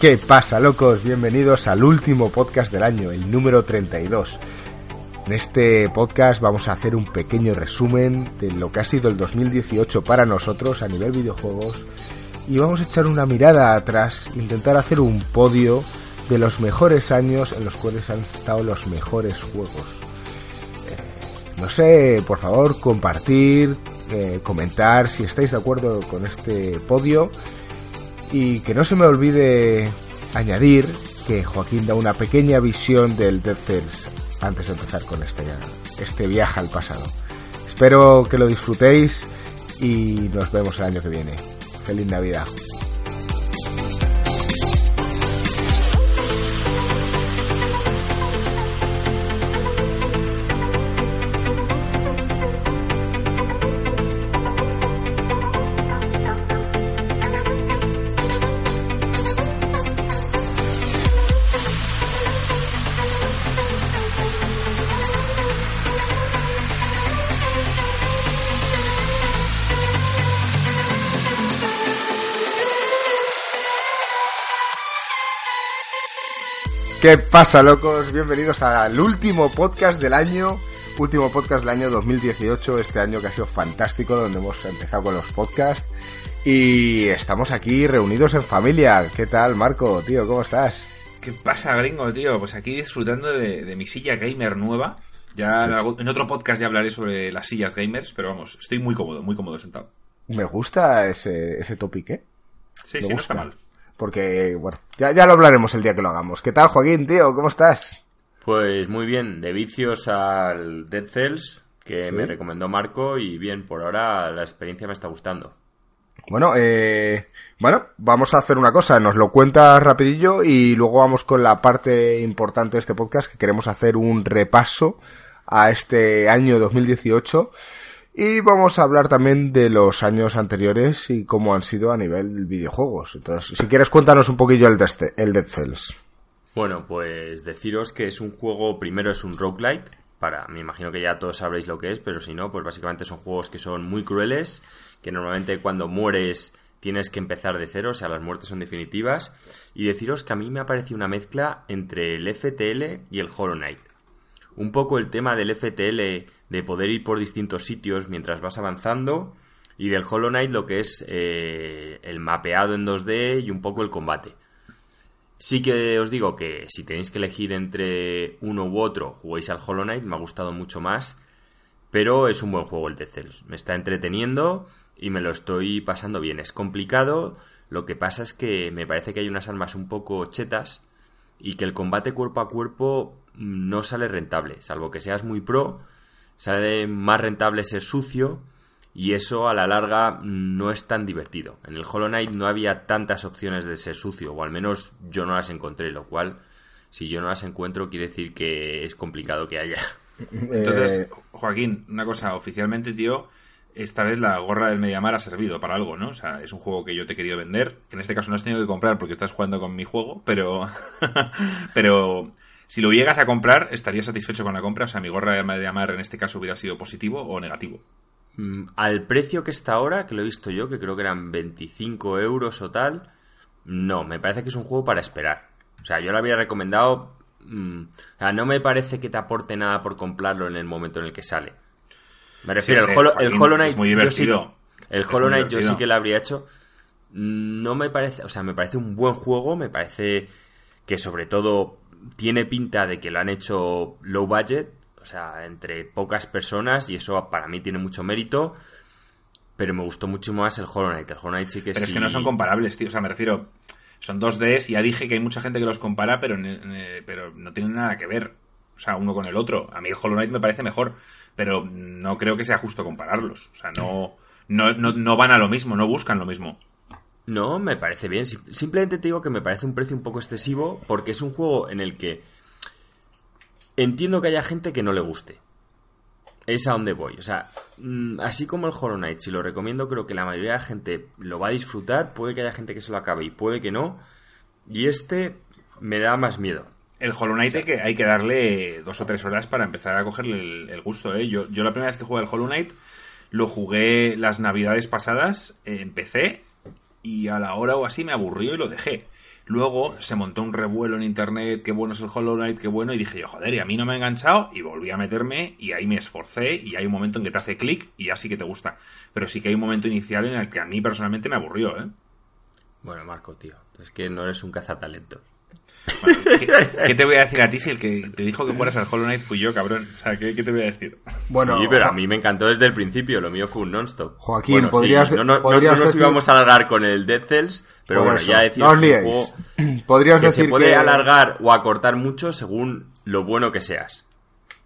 ¿Qué pasa, locos? Bienvenidos al último podcast del año, el número 32. En este podcast vamos a hacer un pequeño resumen de lo que ha sido el 2018 para nosotros a nivel videojuegos y vamos a echar una mirada atrás, intentar hacer un podio de los mejores años en los cuales han estado los mejores juegos. Eh, no sé, por favor, compartir, eh, comentar si estáis de acuerdo con este podio y que no se me olvide añadir que Joaquín da una pequeña visión del Dead Cells antes de empezar con este, este viaje al pasado. Espero que lo disfrutéis y nos vemos el año que viene. Feliz Navidad. ¿Qué pasa, locos? Bienvenidos al último podcast del año. Último podcast del año 2018, este año que ha sido fantástico, donde hemos empezado con los podcasts. Y estamos aquí reunidos en familia. ¿Qué tal, Marco? Tío, ¿cómo estás? ¿Qué pasa, gringo, tío? Pues aquí disfrutando de, mi silla gamer nueva. Ya en otro podcast ya hablaré sobre las sillas gamers, pero vamos, estoy muy cómodo, muy cómodo sentado. Me gusta ese, ese topic, ¿eh? Sí, sí, no está mal. Porque, bueno, ya, ya lo hablaremos el día que lo hagamos. ¿Qué tal, Joaquín, tío? ¿Cómo estás? Pues muy bien, de vicios al Dead Cells, que me recomendó Marco, y bien, por ahora la experiencia me está gustando. Bueno, eh, bueno, vamos a hacer una cosa, nos lo cuentas rapidillo y luego vamos con la parte importante de este podcast, que queremos hacer un repaso a este año 2018 y vamos a hablar también de los años anteriores y cómo han sido a nivel videojuegos. Entonces, si quieres, cuéntanos un poquillo el, de Dead Cells. Bueno, pues deciros que es un juego, primero es un roguelike, para, me imagino que ya todos sabréis lo que es, pero si no, pues básicamente son juegos que son muy crueles, que normalmente cuando mueres tienes que empezar de cero, o sea, las muertes son definitivas, y deciros que a mí me ha parecido una mezcla entre el FTL y el Hollow Knight. Un poco el tema del FTL de poder ir por distintos sitios mientras vas avanzando y del Hollow Knight lo que es eh, el mapeado en 2D y un poco el combate. Sí que os digo que si tenéis que elegir entre uno u otro, juguéis al Hollow Knight, me ha gustado mucho más, pero es un buen juego el de Cells. Me está entreteniendo y me lo estoy pasando bien. Es complicado, lo que pasa es que me parece que hay unas armas un poco chetas y que el combate cuerpo a cuerpo no sale rentable, salvo que seas muy pro, sale más rentable ser sucio y eso a la larga no es tan divertido. En el Hollow Knight no había tantas opciones de ser sucio, o al menos yo no las encontré, lo cual, si yo no las encuentro, quiere decir que es complicado que haya. Entonces, Joaquín, una cosa, oficialmente, tío, esta vez la gorra del Mediamar ha servido para algo, ¿no? O sea, es un juego que yo te he querido vender, que en este caso no has tenido que comprar porque estás jugando con mi juego, pero... pero si lo llegas a comprar, ¿estarías satisfecho con la compra? O sea, mi gorra de amar en este caso hubiera sido positivo o negativo. Mm, al precio que está ahora, que lo he visto yo, que creo que eran 25 euros o tal, no, me parece que es un juego para esperar. O sea, yo lo había recomendado. Mm, o sea, no me parece que te aporte nada por comprarlo en el momento en el que sale. Me refiero, el, Hollow, Knight. muy divertido. el Hollow Knight yo sí que lo habría hecho. No me parece. O sea, me parece un buen juego. Me parece que sobre todo tiene pinta de que lo han hecho low budget, o sea, entre pocas personas, y eso para mí tiene mucho mérito. Pero me gustó mucho más el Hollow Knight. El Hollow Knight sí que Pero es que no son comparables, tío. O sea, me refiero. son 2Ds y ya dije que hay mucha gente que los compara, pero, pero no tienen nada que ver. O sea, uno con el otro. A mí el Hollow Knight me parece mejor, pero no creo que sea justo compararlos. O sea, no, no, no, van a lo mismo, no buscan lo mismo. No, me parece bien. Simplemente te digo que me parece un precio un poco excesivo porque es un juego en el que entiendo que haya gente que no le guste. Es a donde voy. O sea, mm, así como el Hollow Knight, si lo recomiendo, creo que la mayoría de la gente lo va a disfrutar. Puede que haya gente que se lo acabe y puede que no. Y este me da más miedo. El Hollow Knight hay, que, hay que darle dos o tres horas para empezar a cogerle el, gusto. ¿eh? Yo, yo la primera vez que jugué al Hollow Knight lo jugué las navidades pasadas, empecé y a la hora o así me aburrió y lo dejé. Luego se montó un revuelo en internet, qué bueno es el Hollow Knight, qué bueno, y dije yo, joder, y a mí no me ha enganchado, y volví a meterme, y ahí me esforcé, y hay un momento en que te hace clic, y ya sí que te gusta. Pero sí que hay un momento inicial en el que a mí personalmente me aburrió, ¿eh? Bueno, Marco, tío, es que no eres un ¿qué, te voy a decir a ti si el que te dijo que fueras al Hollow Knight fui yo, cabrón? O sea, ¿qué, te voy a decir? Bueno, sí, pero a mí me encantó desde el principio. Lo mío fue un non-stop. Joaquín, podrías. no, no, nos íbamos a alargar con el Dead Cells, pero bueno, ya decimos que, podrías decir se puede alargar o acortar mucho según lo bueno que seas.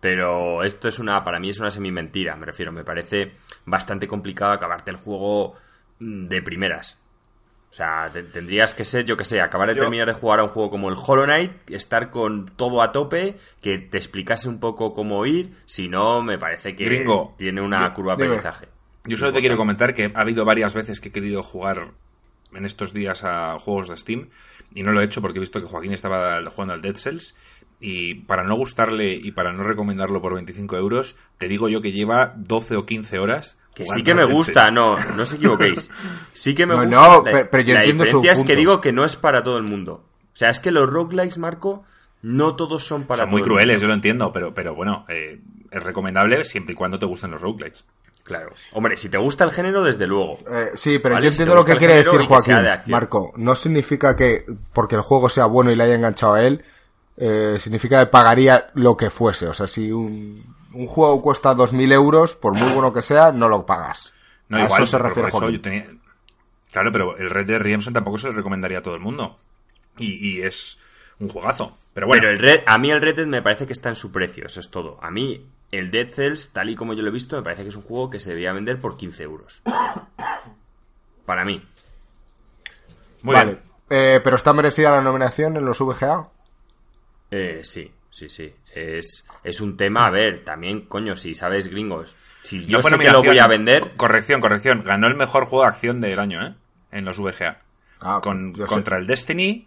Pero esto es una, para mí es una semi-mentira, me refiero. Me parece bastante complicado acabarte el juego mm, de primeras. O sea, tendrías que ser, yo que sé, acabar de terminar de jugar a un juego como el Hollow Knight, estar con todo a tope, que te explicase un poco cómo ir, si no, me parece que tiene una curva de aprendizaje. Yo solo te quiero comentar que ha habido varias veces que he querido jugar en estos días a juegos de Steam y no lo he hecho porque he visto que Joaquín estaba jugando al Dead Cells y para no gustarle y para no recomendarlo por 25 euros, te digo yo que lleva 12 o 15 horas que sí que me gusta, no, no os equivoquéis. Sí que me gusta. No, pero, yo la diferencia es que digo que no es para todo el mundo. O sea, es que los roguelikes, Marco, no todos son para son muy crueles, yo lo entiendo, pero, pero bueno, eh, es recomendable siempre y cuando te gusten los roguelikes. Claro. Hombre, si te gusta el género, desde luego. Eh, sí, pero yo entiendo lo que quiere decir Joaquín. Marco, no significa que porque el juego sea bueno y le haya enganchado a él, eh, significa que pagaría lo que fuese. O sea, si un, un juego cuesta 2.000 euros, por muy bueno que sea, no lo pagas. No, igual, eso se refiere Claro, pero el Red Dead Redemption tampoco se lo recomendaría a todo el mundo. Y, es un juegazo. Pero bueno. el Red, a mí el Red Dead me parece que está en su precio, eso es todo. A mí el Dead Cells, tal y como yo lo he visto, me parece que es un juego que se debería vender por 15 euros. Para mí. Muy vale. Eh, ¿Pero está merecida la nominación en los VGA? Eh, sí, sí, sí. Es, es un tema, a ver, también, coño, si sabes gringos, si yo sé que lo voy a vender... Corrección, corrección. Ganó el mejor juego de acción del año, ¿eh? En los VGA. Ah, Con, contra el Destiny,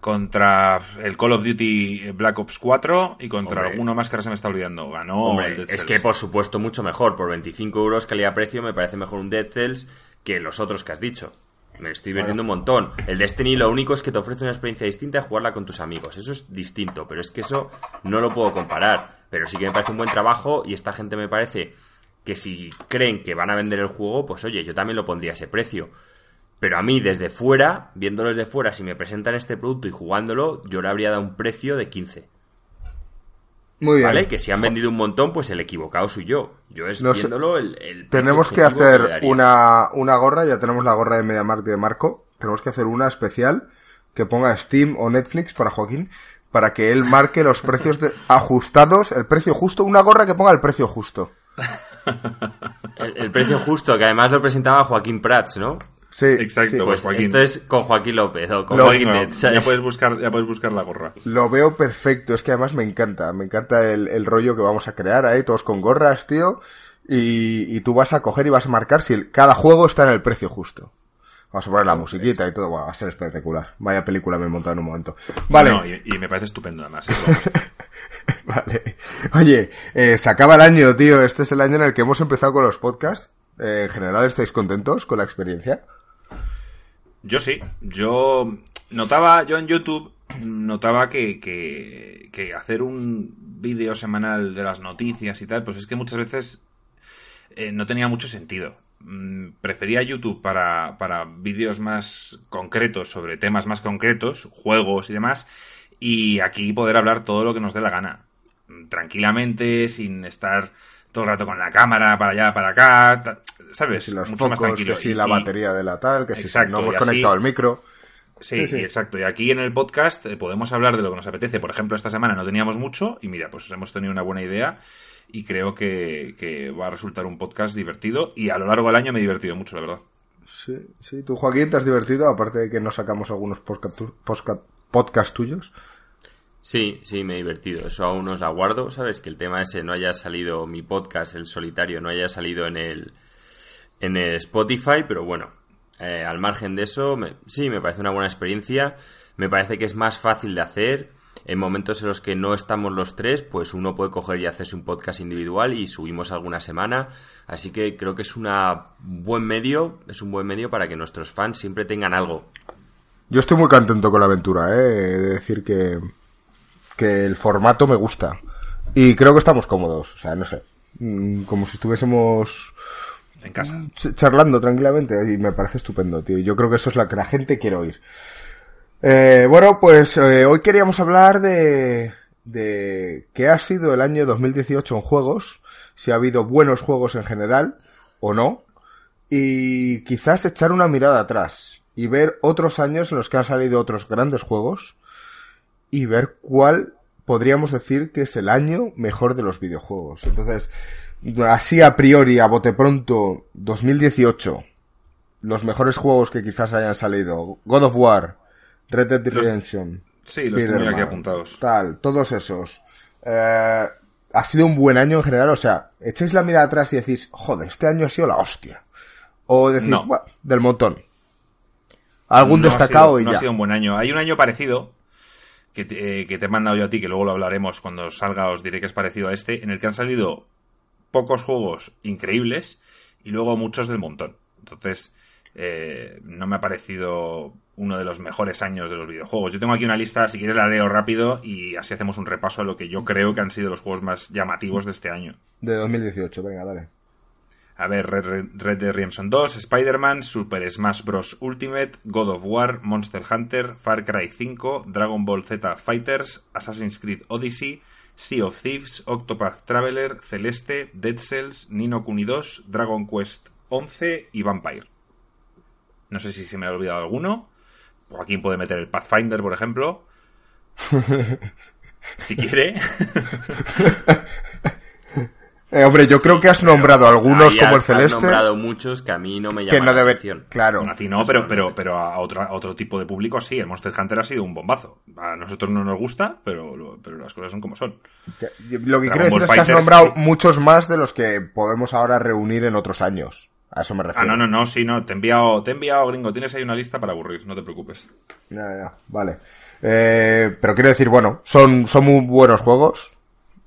contra el Call of Duty Black Ops 4 y contra alguno más que ahora se me está olvidando. Ganó el Es que, por supuesto, mucho mejor. Por 25 euros calidad-precio me parece mejor un Dead Cells que los otros que has dicho. Me estoy divirtiendo un montón. El Destiny lo único es que te ofrece una experiencia distinta a jugarla con tus amigos. Eso es distinto, pero es que eso no lo puedo comparar. Pero sí que me parece un buen trabajo y esta gente me parece que si creen que van a vender el juego, pues oye, yo también lo pondría a ese precio. Pero a mí, desde fuera, viéndolo desde fuera, si me presentan este producto y jugándolo, yo le habría dado un precio de 15. Muy bien. ¿Vale? Que si han vendido un montón, pues el equivocado soy yo. Yo es viéndolo el, Tenemos que hacer una, una gorra, ya tenemos la gorra de MediaMarkt de Marco. Tenemos que hacer una especial que ponga Steam o Netflix para Joaquín para que él marque los precios ajustados, el precio justo, una gorra que ponga el precio justo. el, precio justo, que además lo presentaba Joaquín Prats, ¿no? Sí, exacto. Pues esto es con Joaquín López o con Joaquín ya puedes buscar, ya puedes buscar la gorra. Lo veo perfecto, es que además me encanta, me encanta el, rollo que vamos a crear ahí, todos con gorras, tío. Y, tú vas a coger y vas a marcar si cada juego está en el precio justo. Vamos a poner la musiquita y todo, bueno, va a ser espectacular. Vaya película me he montado en un momento. Vale. y, me parece estupendo además. vale. Oye, eh, se acaba el año, tío. Este es el año en el que hemos empezado con los podcasts. Eh, en general, ¿estáis contentos con la experiencia? Yo sí, yo notaba, yo en YouTube notaba que, que, hacer un vídeo semanal de las noticias y tal, pues es que muchas veces eh, no tenía mucho sentido. Mm, prefería YouTube para, para vídeos más concretos sobre temas más concretos, juegos y demás, y aquí poder hablar todo lo que nos dé la gana. Tranquilamente, sin estar todo el rato con la cámara para allá, para acá, ¿sabes? los Mucho más tranquilo. que si la batería de la tal, que si no hemos conectado el micro. Sí, sí, exacto. Y aquí en el podcast eh, podemos hablar de lo que nos apetece. Por ejemplo, esta semana no teníamos mucho y mira, pues hemos tenido una buena idea y creo que, va a resultar un podcast divertido y a lo largo del año me he divertido mucho, la verdad. Sí, sí. ¿Tú, Joaquín, te has divertido? Aparte de que nos sacamos algunos podcast, tuyos. Sí, sí, me he divertido. Eso aún os la guardo, ¿sabes? Que el tema ese no haya salido mi podcast, el solitario, no haya salido en el, en el Spotify, pero bueno, eh, al margen de eso, sí, me parece una buena experiencia. Me parece que es más fácil de hacer. En momentos en los que no estamos los tres, pues uno puede coger y hacerse un podcast individual y subimos alguna semana. Así que creo que es un buen medio, es un buen medio para que nuestros fans siempre tengan algo. Yo estoy muy contento con la aventura, ¿eh? de decir que, que el formato me gusta. Y creo que estamos cómodos, o sea, no sé. Mm, como si estuviésemos en casa. Mm, charlando tranquilamente y me parece estupendo, tío. Yo creo que eso es lo que la gente quiere oír. Eh, bueno, pues eh, hoy queríamos hablar de, de qué ha sido el año 2018 en juegos, si ha habido buenos juegos en general o no, y quizás echar una mirada atrás y ver otros años en los que han salido otros grandes juegos y ver cuál podríamos decir que es el año mejor de los videojuegos. Entonces, así a priori, a bote pronto, 2018, los mejores juegos que quizás hayan salido, God of War, Red Dead Redemption. sí, los aquí apuntados. Tal, todos esos. Eh, ha sido un buen año en general, o sea, echáis la mirada atrás y decís, joder, este año ha sido la hostia. O decís, del montón. Algún destacado y ya. No ha sido un buen año. Hay un año parecido, que te, eh, que te he mandado yo a ti, que luego lo hablaremos cuando salga, os diré que es parecido a este, en el que han salido pocos juegos increíbles y luego muchos del montón. Entonces, eh, no me ha parecido uno de los mejores años de los videojuegos. Yo tengo aquí una lista, si quieres la leo rápido y así hacemos un repaso a lo que yo creo que han sido los juegos más llamativos de este año. De 2018, venga, dale. A ver, Red, Dead Redemption 2, Spider-Man, Super Smash Bros. Ultimate, God of War, Monster Hunter, Far Cry 5, Dragon Ball Z Fighters, Assassin's Creed Odyssey, Sea of Thieves, Octopath Traveler, Celeste, Dead Cells, Nino Kuni 2, Dragon Quest 11 y Vampire. No sé si se me ha olvidado alguno. Joaquín puede meter el Pathfinder, por ejemplo. si quiere. Eh, hombre, yo creo que has nombrado algunos como el Celeste. Has nombrado muchos que a mí no me llaman que no debe... atención. Claro. a ti no, pero, pero, pero a, otro tipo de público sí. El Monster Hunter ha sido un bombazo. A nosotros no nos gusta, pero, pero las cosas son como son. Lo que quiero decir es que has nombrado muchos más de los que podemos ahora reunir en otros años. A eso me refiero. Ah, no, no, no, sí, no. Te he enviado, te he enviado gringo. Tienes ahí una lista para aburrir, no te preocupes. Ya, ya, vale. Eh, pero quiero decir, bueno, son, son muy buenos juegos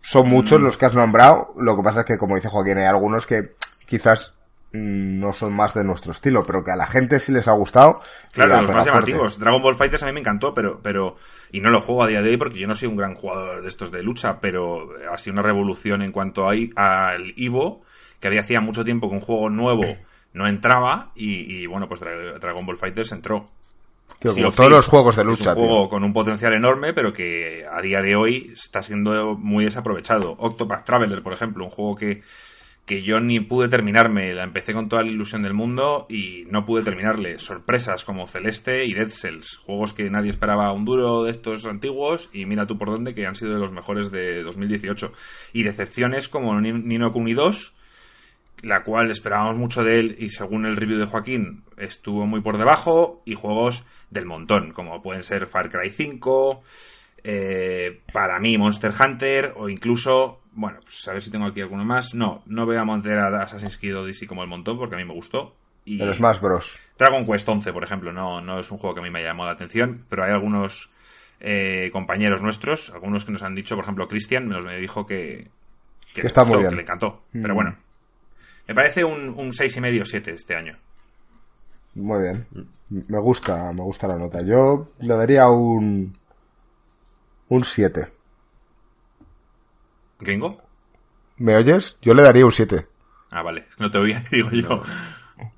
son muchos mm. los que has nombrado. Lo que pasa es que, como dice Joaquín, hay algunos que quizás mm, no son más de nuestro estilo, pero que a la gente sí les ha gustado. Claro, los más llamativos. Dragon Ball Fighters a mí me encantó, pero, pero, y no lo juego a día de hoy porque yo no soy un gran jugador de estos de lucha, pero ha sido una revolución en cuanto a, al Ivo, que había hacía mucho tiempo que un juego nuevo no entraba, y, y bueno, pues Dragon Ball Fighters entró como todos los juegos de lucha. Es un juego con un potencial enorme, pero que a día de hoy está siendo muy desaprovechado. Octopath Traveler, por ejemplo, un juego que, que yo ni pude terminarme. La empecé con toda la ilusión del mundo y no pude terminarle. Sorpresas como Celeste y Dead Cells. Juegos que nadie esperaba un duro de estos antiguos y mira tú por dónde que han sido de los mejores de 2018. Y decepciones como Nino Kuni 2 la cual esperábamos mucho de él y según el review de Joaquín estuvo muy por debajo y juegos del montón, como pueden ser Far Cry 5, eh, para mí Monster Hunter o incluso, bueno, pues a ver si tengo aquí alguno más. No, no voy a montar a Assassin's Creed Odyssey como el montón porque a mí me gustó. Y los más Bros. Dragon Quest 11, por ejemplo, no, no es un juego que a mí me haya llamado la atención, pero hay algunos eh, compañeros nuestros, algunos que nos han dicho, por ejemplo, Christian nos me dijo que, que, está muy bien. que le encantó. Pero mm. bueno, me parece un, un 6,5-7 este año. Muy bien. Me gusta, me gusta la nota. Yo le daría un. Un 7. ¿Gringo? ¿Me oyes? Yo le daría un 7. Ah, vale. No te oía, digo yo. No.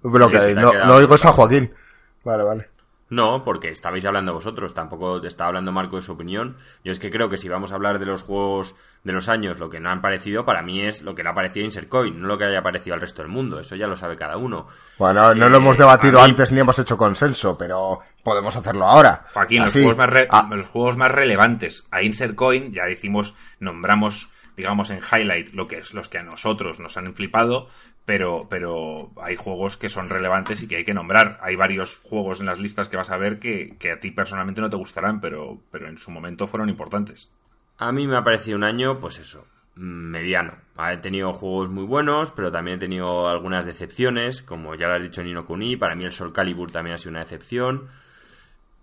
Pero que no, no oigo a Joaquín. Vale, vale. No, porque estabais hablando vosotros, tampoco está hablando Marco de su opinión. Yo es que creo que si vamos a hablar de los juegos de los años, lo que no han parecido, para mí es lo que le ha parecido a Insercoin, no lo que haya parecido al resto del mundo. Eso ya lo sabe cada uno. Bueno, no lo hemos Eh, debatido a mí- antes ni hemos hecho consenso, pero podemos hacerlo ahora. Joaquín, los Así. juegos, más re- Ah, los juegos más relevantes a Insert Coin, ya decimos, nombramos, digamos, en highlight lo que es los que a nosotros nos han flipado, pero, pero hay juegos que son relevantes y que hay que nombrar. Hay varios juegos en las listas que vas a ver que, que a ti personalmente no te gustarán, pero, pero en su momento fueron importantes. A mí me ha parecido un año, pues eso, mediano. He tenido juegos muy buenos, pero también he tenido algunas decepciones, como ya lo has dicho Nino Kuni, para mí el Soul Calibur también ha sido una decepción.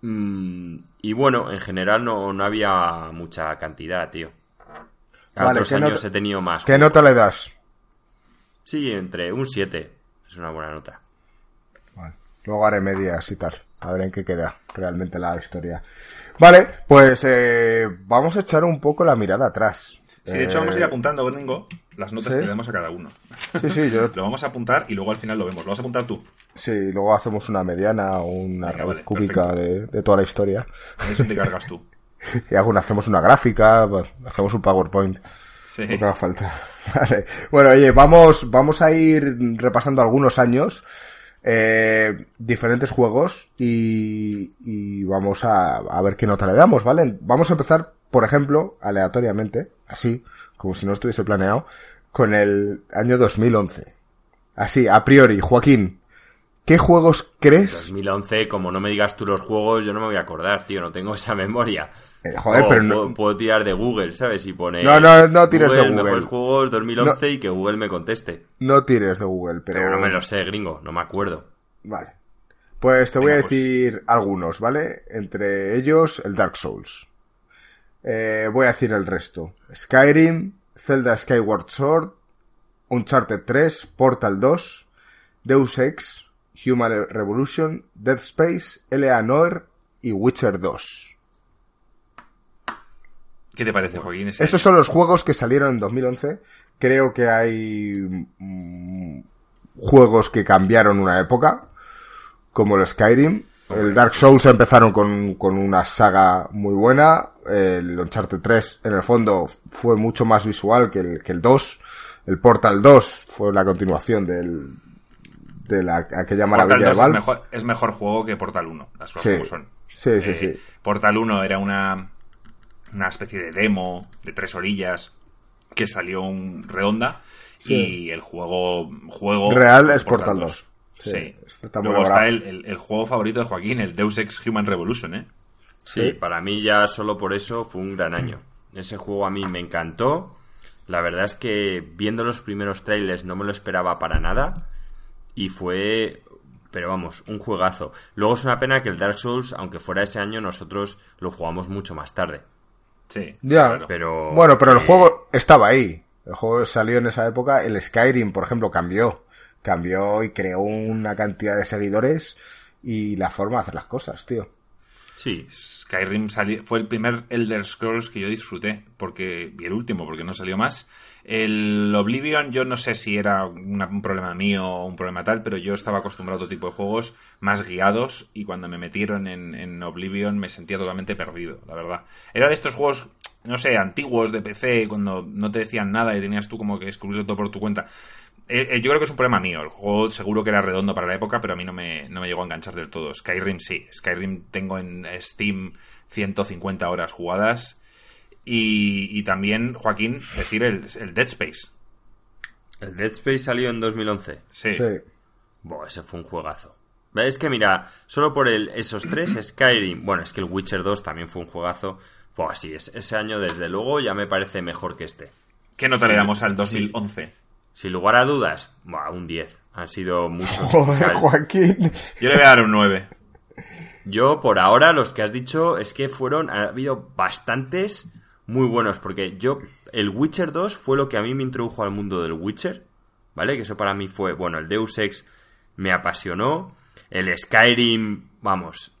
Mm, y bueno, en general no, no había mucha cantidad, tío. A Vale, otros ¿qué años he tenido más. ¿Qué nota le das? Sí, entre un 7. Es una buena nota. Vale. Luego haré medias y tal. A ver en qué queda realmente la historia. Vale, pues eh, vamos a echar un poco la mirada atrás. Sí, de hecho vamos a ir Eh, apuntando, Gringo, las notas ¿sí? que le damos a cada uno. Sí, sí, yo Lo vamos a apuntar y luego al final lo vemos. Lo vas a apuntar tú. Sí, luego hacemos una mediana o una Venga, raíz vale, cúbica de, de toda la historia. Eso te cargas tú. Y alguna, hacemos una gráfica, pues, hacemos un PowerPoint, Sí. falta. Bueno, oye, vamos, vamos a ir repasando algunos años, eh, diferentes juegos y, y vamos a, a ver qué nota le damos, ¿vale? Vamos a empezar, por ejemplo, aleatoriamente, así, como si no estuviese planeado, con el año 2011. Así, a priori, Joaquín, ¿qué juegos crees? 2011, como no me digas tú los juegos, yo no me voy a acordar, tío. No tengo esa memoria. Eh, joder, O pero no- puedo, puedo tirar de Google, ¿sabes? Y poner. No, no, no tires de Google. Mejores juegos 2011 y que Google me conteste. No tires de Google, pero... Pero no me lo sé, gringo, no me acuerdo. Vale. Pues te voy a pues. decir algunos, ¿vale? Entre ellos el Dark Souls. Eh, voy a decir el resto. Skyrim, Zelda Skyward Sword, Uncharted 3, Portal 2, Deus Ex, Human Revolution, Dead Space, L.A. Noir y Witcher 2. ¿Qué te parece, Joaquín? ese Estos son los juegos que salieron en 2011. Creo que hay mm, juegos que cambiaron una época, como el Skyrim. El Dark Souls empezaron con, con una saga muy buena. El Uncharted 3, en el fondo, fue mucho más visual que el, que el 2. El Portal 2 fue la continuación del, de la, aquella Portal maravilla 2 de es Valve. mejor, es mejor juego que Portal 1, las cosas Sí. como son. Sí, sí, Eh, sí. Portal 1 era una, una especie de demo de tres orillas que salió un redonda y el juego, juego Real es Portal 2. Sí. Sí, está muy Luego logrado. está el, el- el juego favorito de Joaquín, el Deus Ex Human Revolution, ¿eh? Sí, para mí ya solo por eso fue un gran año. Ese juego a mí me encantó. La verdad es que viendo los primeros trailers no me lo esperaba para nada. Y fue, pero vamos, un juegazo. Luego es una pena que el Dark Souls, aunque fuera ese año, nosotros lo jugamos mucho más tarde. Sí, Ya. claro. Pero. Bueno, pero el eh, juego estaba ahí. El juego salió en esa época. El Skyrim, por ejemplo, cambió. Cambió y creó una cantidad de seguidores y la forma de hacer las cosas, tío. Sí, Skyrim sali- fue el primer Elder Scrolls que yo disfruté, porque y el último, porque no salió más. El Oblivion, yo no sé si era un problema mío o un problema tal, pero yo estaba acostumbrado a otro tipo de juegos más guiados y cuando me metieron en, en Oblivion me sentía totalmente perdido, la verdad. Era de estos juegos, no sé, antiguos de PC, cuando no te decían nada y tenías tú como que descubrirlo todo por tu cuenta. Eh, eh, yo creo que es un problema mío. El juego seguro que era redondo para la época, pero a mí no me, no me llegó a enganchar del todo. Skyrim sí. Skyrim tengo en Steam 150 horas jugadas. Y, y también, Joaquín, decir el, el Dead Space. el Dead Space salió en 2011. Sí. Sí. Buah, ese fue un juegazo. Es que mira, solo por el, esos tres, Skyrim, bueno, es que el Witcher 2 también fue un juegazo. Buah, sí, es- ese año desde luego ya me parece mejor que este. ¿Qué nota le Sí, damos al sí. 2011? Sin lugar a dudas, buah, un 10. Han sido muchos. Joder, Joaquín. Yo le voy a dar un 9. yo, por ahora, los que has dicho es que fueron. Ha habido bastantes muy buenos. Porque yo. El Witcher 2 fue lo que a mí me introdujo al mundo del Witcher. ¿Vale? Que eso para mí fue. Bueno, el Deus Ex me apasionó. El Skyrim, vamos.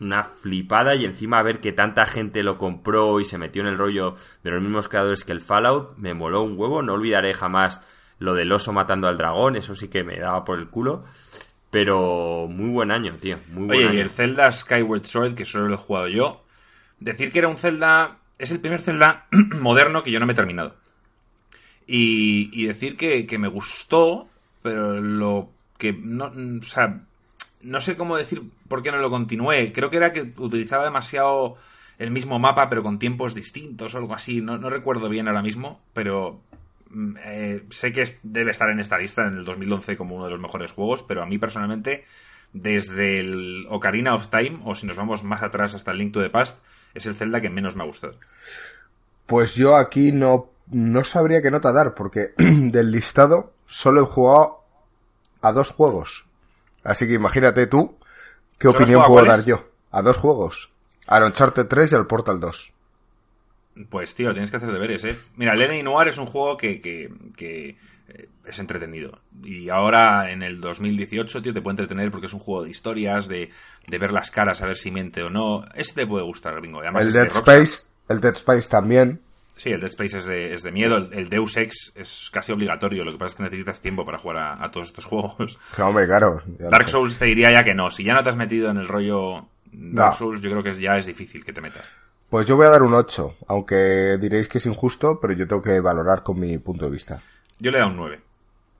Una flipada. Y encima ver que tanta gente lo compró y se metió en el rollo de los mismos creadores que el Fallout. Me moló un huevo. No olvidaré jamás lo del oso matando al dragón. Eso sí que me daba por el culo. Pero muy buen año, tío. Muy buen Oye, año. y el Zelda Skyward Sword, que solo lo he jugado yo, decir que era un Zelda... Es el primer Zelda moderno que yo no me he terminado. Y, decir que, me gustó, pero lo que no... O sea, no sé cómo decir por qué no lo continué. Creo que era que utilizaba demasiado el mismo mapa, pero con tiempos distintos o algo así. No, recuerdo bien ahora mismo, pero mm, eh, sé que debe estar en esta lista en el 2011 como uno de los mejores juegos, pero a mí personalmente, desde el Ocarina of Time, o si nos vamos más atrás hasta el Link to the Past, es el Zelda que menos me ha gustado. Pues yo aquí no, no sabría qué nota dar, porque del listado solo he jugado a dos juegos. Así que imagínate tú qué ¿Solo has opinión puedo dar yo. A dos juegos. Al Uncharted 3 y al Portal 2. Pues tío, tienes que hacer deberes, ¿eh? Mira, Lenny Noir es un juego que, que, que, es entretenido. Y ahora, en el 2018, tío, te puede entretener porque es un juego de historias, de, de ver las caras, a ver si miente o no. Ese te puede gustar, gringo. Además, El de Dead Rockstar. Space, el Dead Space también. Sí, el Dead Space es de, es de miedo. El, el Deus Ex es casi obligatorio. Lo que pasa es que necesitas tiempo para jugar a, a todos estos juegos. Hombre, claro. Dark. Souls te diría ya que no. Si ya no te has metido en el rollo Dark No. Souls, yo creo que ya es difícil que te metas. Pues yo voy a dar un 8, aunque diréis que es injusto, pero yo tengo que valorar con mi punto de vista. Yo le he dado un 9.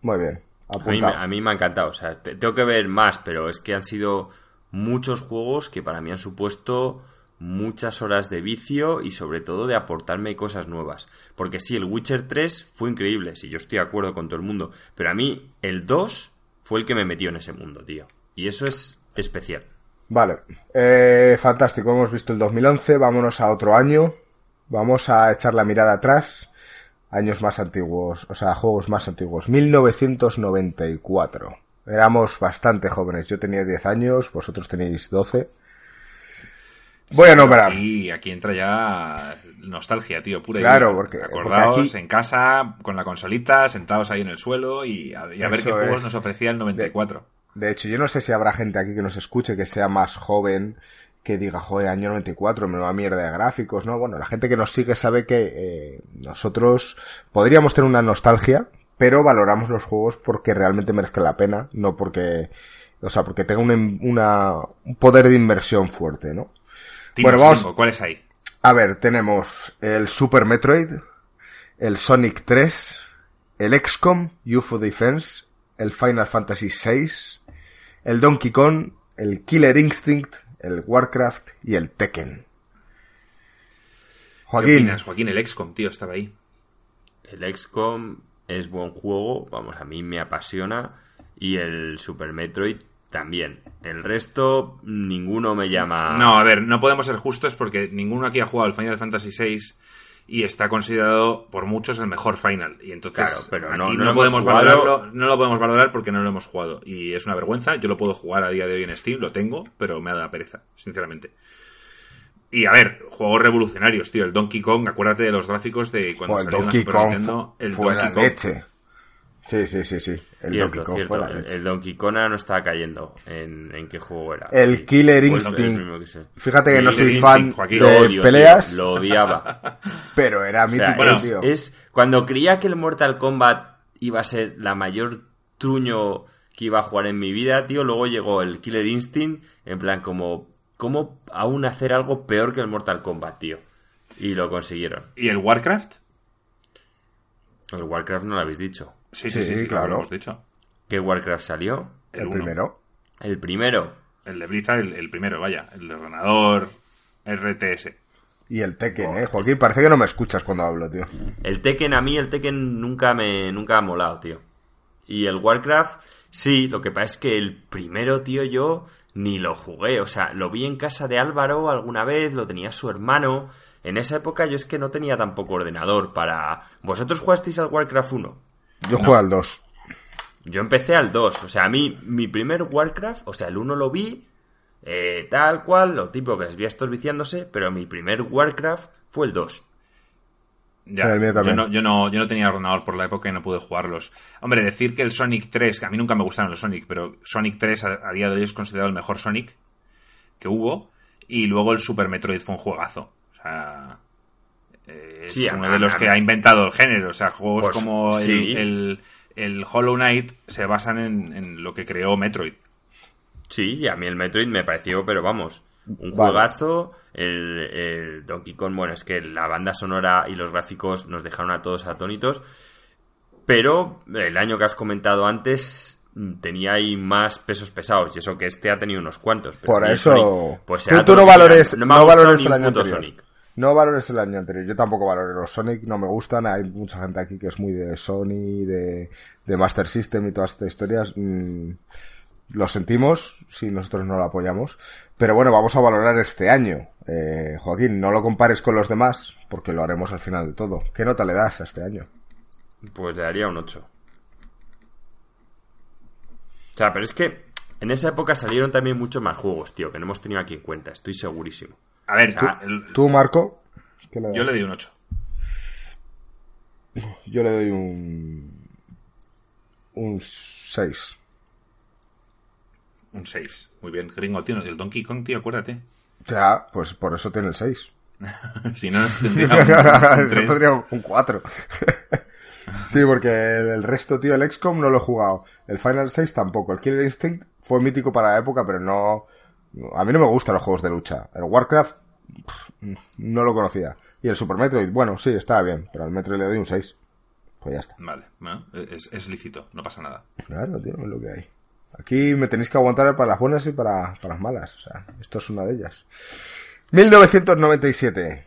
Muy bien. A mí, me- Apuntado. a mí me ha encantado. O sea, te- tengo que ver más, pero es que han sido muchos juegos que para mí han supuesto muchas horas de vicio y sobre todo de aportarme cosas nuevas. Porque sí, el Witcher 3 fue increíble, si yo estoy de acuerdo con todo el mundo. Pero a mí el 2 fue el que me metió en ese mundo, tío. Y eso es especial. Vale, eh, fantástico, hemos visto el 2011, vámonos a otro año, vamos a echar la mirada atrás, años más antiguos, o sea, juegos más antiguos, 1994. Éramos bastante jóvenes, yo tenía 10 años, vosotros tenéis 12. Voy a nombrar. Y aquí entra ya nostalgia, tío, pura Claro, porque- Acordaos porque aquí- en casa, con la consolita, sentados ahí en el suelo y a, y a ver qué juegos es. nos ofrecía el 94. De hecho, yo no sé si habrá gente aquí que nos escuche que sea más joven, que diga, joder, año 94, me va mierda de gráficos, ¿no? Bueno, la gente que nos sigue sabe que eh, nosotros podríamos tener una nostalgia, pero valoramos los juegos porque realmente merezcan la pena, no porque, o sea, porque tenga un, una, un poder de inversión fuerte, ¿no? Bueno, vamos- Gringo, ¿Cuál es ahí? A ver, tenemos el Super Metroid, el Sonic 3, el XCOM, UFO Defense, el Final Fantasy VI, el Donkey Kong, el Killer Instinct, el Warcraft y el Tekken. ¿Qué Joaquín, opinas, Joaquín? El XCOM, tío, estaba ahí. El XCOM es buen juego, vamos, a mí me apasiona. Y el Super Metroid también. El resto, ninguno me llama. No, a ver, no podemos ser justos porque ninguno aquí ha jugado al Final Fantasy VI y está considerado por muchos el mejor Final. Y entonces Claro, pero aquí no- no, no lo podemos valorarlo, no lo podemos valorar porque no lo hemos jugado. Y es una vergüenza, yo lo puedo jugar a día de hoy en Steam, lo tengo, pero me ha dado pereza, sinceramente. Y a ver, juegos revolucionarios, tío. El Donkey Kong, acuérdate de los gráficos de cuando Joder, salió Donkey Super Kong Nintendo. El fue Donkey la Kong. leche. Sí, sí, sí, sí. El Cierto, Donkey Kong cierto, fue la el, leche. el Donkey Kong no estaba cayendo en, en qué juego era. El Killer Instinct. que. Fíjate que no Killer soy Instinct, fan Joaquín. de Lo odio, tío, peleas, lo odiaba. pero era O sea, mítico, bueno, es, tío. es- cuando creía que el Mortal Kombat iba a ser la mayor truño que iba a jugar en mi vida, tío, luego llegó el Killer Instinct, en plan como, ¿cómo aún hacer algo peor que el Mortal Kombat, tío? Y lo consiguieron. ¿Y el Warcraft? El Warcraft no lo habéis dicho. Sí, sí, Sí, sí, sí, claro. lo hemos dicho. ¿Qué Warcraft salió? El, primero. El primero. El de Blizzard, el, el primero, vaya. El de ordenador RTS. Y el Tekken, Oh, eh. Joaquín, parece que no me escuchas cuando hablo, tío. El Tekken, a mí el Tekken nunca me nunca ha molado, tío. Y el Warcraft, sí, lo que pasa es que el primero, tío, yo ni lo jugué. O sea, lo vi en casa de Álvaro alguna vez, lo tenía su hermano. En esa época yo es que no tenía tampoco ordenador para... ¿Vosotros jugasteis al Warcraft 1? Yo juego al 2. Yo empecé al 2. O sea, a mí, mi primer Warcraft, o sea, el 1 lo vi, eh, tal cual, lo típico que les vi a estos viciándose, pero mi primer Warcraft fue el 2. Ya, El yo no, yo, no, yo no tenía ordenador por la época y no pude jugarlos. Hombre, decir que el Sonic 3, que a mí nunca me gustaron los Sonic, pero Sonic 3 a, a día de hoy es considerado el mejor Sonic que hubo. Y luego el Super Metroid fue un juegazo. O sea, eh, es Sí, a- uno de los a- que ha inventado el género. O sea, juegos Pues, como el, sí. el, el Hollow Knight se basan en, en lo que creó Metroid. Sí, y a mí el Metroid me pareció, pero vamos, un juegazo. El, Donkey Kong, bueno, es que la banda sonora y los gráficos nos dejaron a todos atónitos. Pero el año que has comentado antes tenía ahí más pesos pesados. Y eso que este ha tenido unos cuantos. Por eso. pues tú, no valores, no, valores el año anterior. No valores el año anterior. Yo tampoco valoro los Sonic, no me gustan. Hay mucha gente aquí que es muy de Sony, de, Master System y todas estas historias. Mm, lo sentimos si nosotros no lo apoyamos. Pero bueno, vamos a valorar este año. Eh, Joaquín, no lo compares con los demás, porque lo haremos al final de todo. ¿Qué nota le das a este año? Pues le daría un 8. O sea, pero es que en esa época salieron también muchos más juegos, tío, que no hemos tenido aquí en cuenta, estoy segurísimo. A ver, ¿tú, Marco? yo le doy un 8. Yo le doy un. Un 6. Un 6. Muy bien, gringo, tío. El Donkey Kong, tío, acuérdate. Ya, pues por eso tiene el 6. si no, tendría un, un 4. sí, porque el, resto, tío, el XCOM no lo he jugado. El Final 6 tampoco. El Killer Instinct fue mítico para la época, pero no... A mí no me gustan los juegos de lucha. El Warcraft no lo conocía. Y el Super Metroid, bueno, sí, estaba bien, pero al Metroid le doy un 6. Pues ya está. Vale, bueno, es, es lícito, no pasa nada. Claro, tío, es lo que hay. Aquí me tenéis que aguantar para las buenas y para, para las malas. O sea, esto es una de ellas. 1997.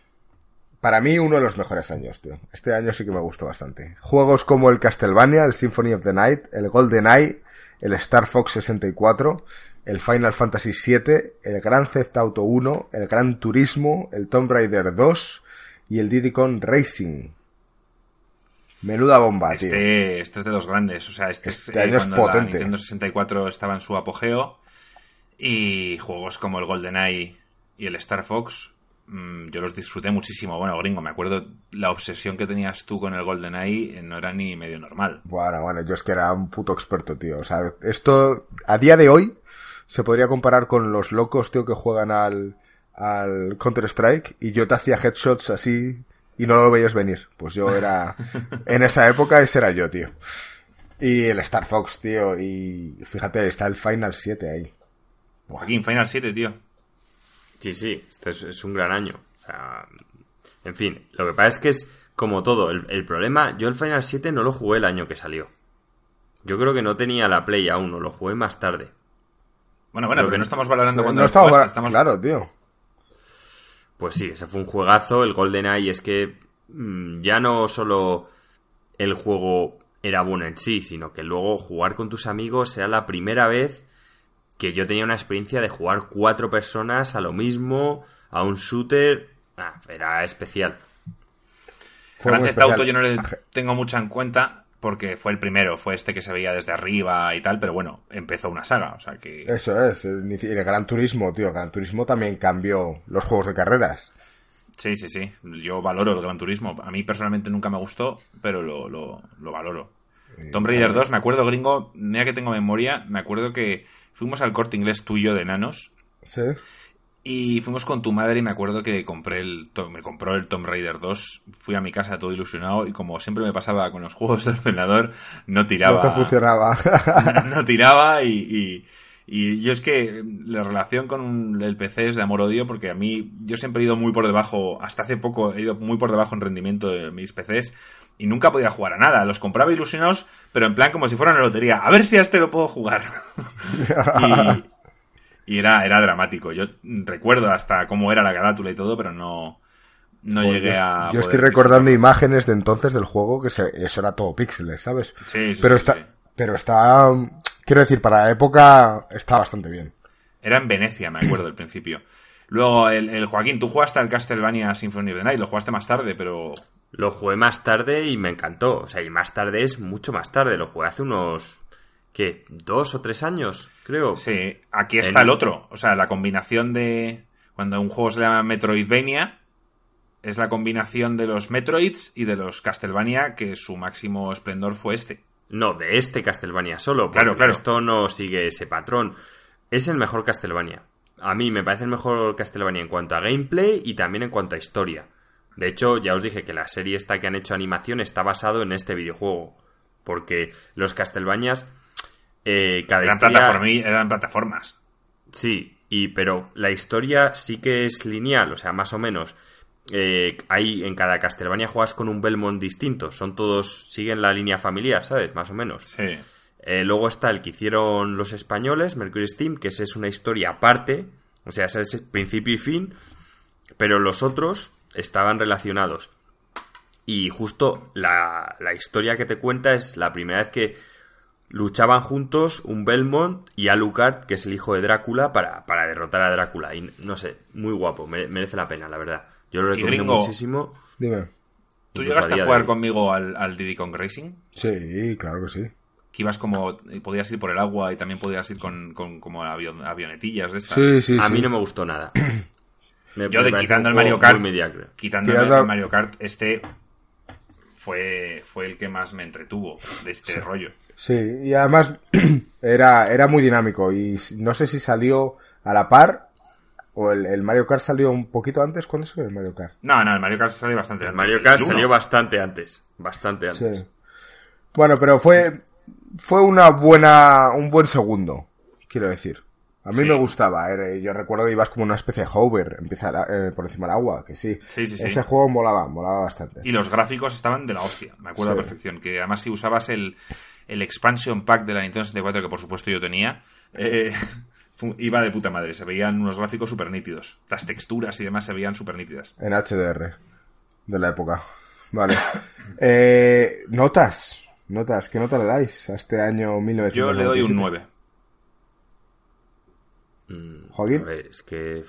Para mí, uno de los mejores años, tío. Este año sí que me gustó bastante. Juegos como el Castlevania, el Symphony of the Night, el Golden Eye, el Star Fox 64, el Final Fantasy VII, el Grand Theft Auto 1, el Gran Turismo, el Tomb Raider 2 y el Diddy Kong Racing. Menuda bomba, este, tío. Este es de los grandes. O sea, este, es, este eh, cuando La Nintendo 64 estaba en su apogeo. Y juegos como el GoldenEye y el Star Fox, mm, yo los disfruté muchísimo. Bueno, gringo, me acuerdo la obsesión que tenías tú con el GoldenEye, eh, no era ni medio normal. Bueno, bueno, yo es que era un puto experto, tío. O sea, esto, a día de hoy, se podría comparar con los locos, tío, que juegan al, al Counter-Strike y yo te hacía headshots así y no lo veías venir. Pues yo era, en esa época ese era yo, tío. Y el Star Fox, tío, y fíjate, está el Final 7 ahí. Joaquín, Final 7, tío. Sí, sí, este es, un gran año. en fin, lo que pasa es que es como todo. El, problema, yo el Final 7 no lo jugué el año que salió. Yo creo que no tenía la Play aún, no lo jugué más tarde. Bueno, bueno, pero, no estamos valorando cuando no estamos, estamos... Claro, tío. Pues sí, ese fue un juegazo. El GoldenEye es que mm, ya no solo el juego era bueno en sí, sino que luego jugar con tus amigos era la primera vez que yo tenía una experiencia de jugar cuatro personas a lo mismo, a un shooter. Ah, era especial. Gracias a Auto yo no le tengo mucha en cuenta, porque fue el primero, fue este que se veía desde arriba y tal, pero bueno, empezó una saga, o sea que... Eso es, el, Gran Turismo, tío, el Gran Turismo también cambió los juegos de carreras. Sí, sí, sí, yo valoro el Gran Turismo. A mí personalmente nunca me gustó, pero lo, lo, valoro. Tomb Raider 2, me acuerdo, gringo, mira que tengo memoria, me acuerdo que fuimos al corte inglés tuyo de nanos. Sí. Y fuimos con tu madre y me acuerdo que compré el me compró el Tomb Raider 2. Fui a mi casa todo ilusionado y como siempre me pasaba con los juegos del ordenador, no tiraba. No funcionaba. no, tiraba y, y, yo es que la relación con el PC es de amor-odio porque a mí yo siempre he ido muy por debajo, hasta hace poco he ido muy por debajo en rendimiento de mis PCs y nunca podía jugar a nada. Los compraba ilusionados, pero en plan como si fuera una lotería. A ver si a este lo puedo jugar. y, y era, era dramático. Yo recuerdo hasta cómo era la carátula y todo, pero no, no pues llegué a. Yo estoy recordando imágenes de entonces del juego que eso era todo píxeles, ¿sabes? Sí, sí, pero está, pero está, quiero decir, para la época está bastante bien. Era en Venecia, me acuerdo del principio. Luego, el, el, Joaquín, tú jugaste al Castlevania Symphony of the Night, lo jugaste más tarde, pero... Lo jugué más tarde y me encantó. O sea, y más tarde es mucho más tarde. Lo jugué hace unos ¿qué? ¿Dos o tres años? Creo. Sí, aquí está el... otro. O sea, la combinación de. Cuando un juego se llama Metroidvania, es la combinación de los Metroids y de los Castlevania, que su máximo esplendor fue este. No, de este Castlevania solo. Claro, claro. Esto no sigue ese patrón. Es el mejor Castlevania. A mí me parece el mejor Castlevania en cuanto a gameplay y también en cuanto a historia. De hecho, ya os dije que la serie esta que han hecho animación está basado en este videojuego. Porque los Castlevanias eh, cada eran, eran plataformas. Sí, y pero la historia sí que es lineal, o sea, más o menos. Eh, hay en cada Castlevania juegas con un Belmont distinto, son todos siguen la línea familiar, ¿sabes? Más o menos. Sí. Eh, luego está el que hicieron los españoles, Mercury Steam, que ese es una historia aparte, o sea, ese es principio y fin, pero los otros estaban relacionados. Y justo la, la historia que te cuenta es la primera vez que luchaban juntos un Belmont y Alucard, que es el hijo de Drácula, para, para derrotar a Drácula. Y no sé, muy guapo, mere- merece la pena, la verdad. Yo lo Y recomiendo Gringo, muchísimo. Dime. ¿Tú llegaste a día a de jugar conmigo al, al Diddy Kong Racing? Sí, claro que sí. Que ibas como. Podías ir por el agua y también podías ir con, con como avion- avionetillas de estas. Sí, sí, a sí. mí no me gustó nada. Me- Yo me de quitando el Mario Kart. Quitando- el Mario Kart, este fue, fue el que más me entretuvo de este rollo. Sí, y además era, era muy dinámico y no sé si salió a la par o el, el Mario Kart salió un poquito antes. ¿Cuándo salió el Mario Kart? No, no, el Mario Kart salió bastante El antes. Mario Kart salió bastante antes. Bastante antes. Sí. Bueno, pero fue, fue una buena, un buen segundo, quiero decir. A mí Sí. me gustaba, era- yo recuerdo que ibas como una especie de hover, empieza eh, por encima del agua, que sí. Sí, sí, sí. Ese juego molaba, molaba bastante. Y los gráficos estaban de la hostia, me acuerdo a perfección. Que además si usabas el, el expansion pack de la Nintendo 64, que por supuesto yo tenía, eh, iba de puta madre. Se veían unos gráficos súper nítidos. Las texturas y demás se veían súper nítidas. En HDR, de la época. Vale. Eh, notas, notas, ¿qué nota le dais a este año 1997? Yo le doy un 9. Joaquín. A ver, es que.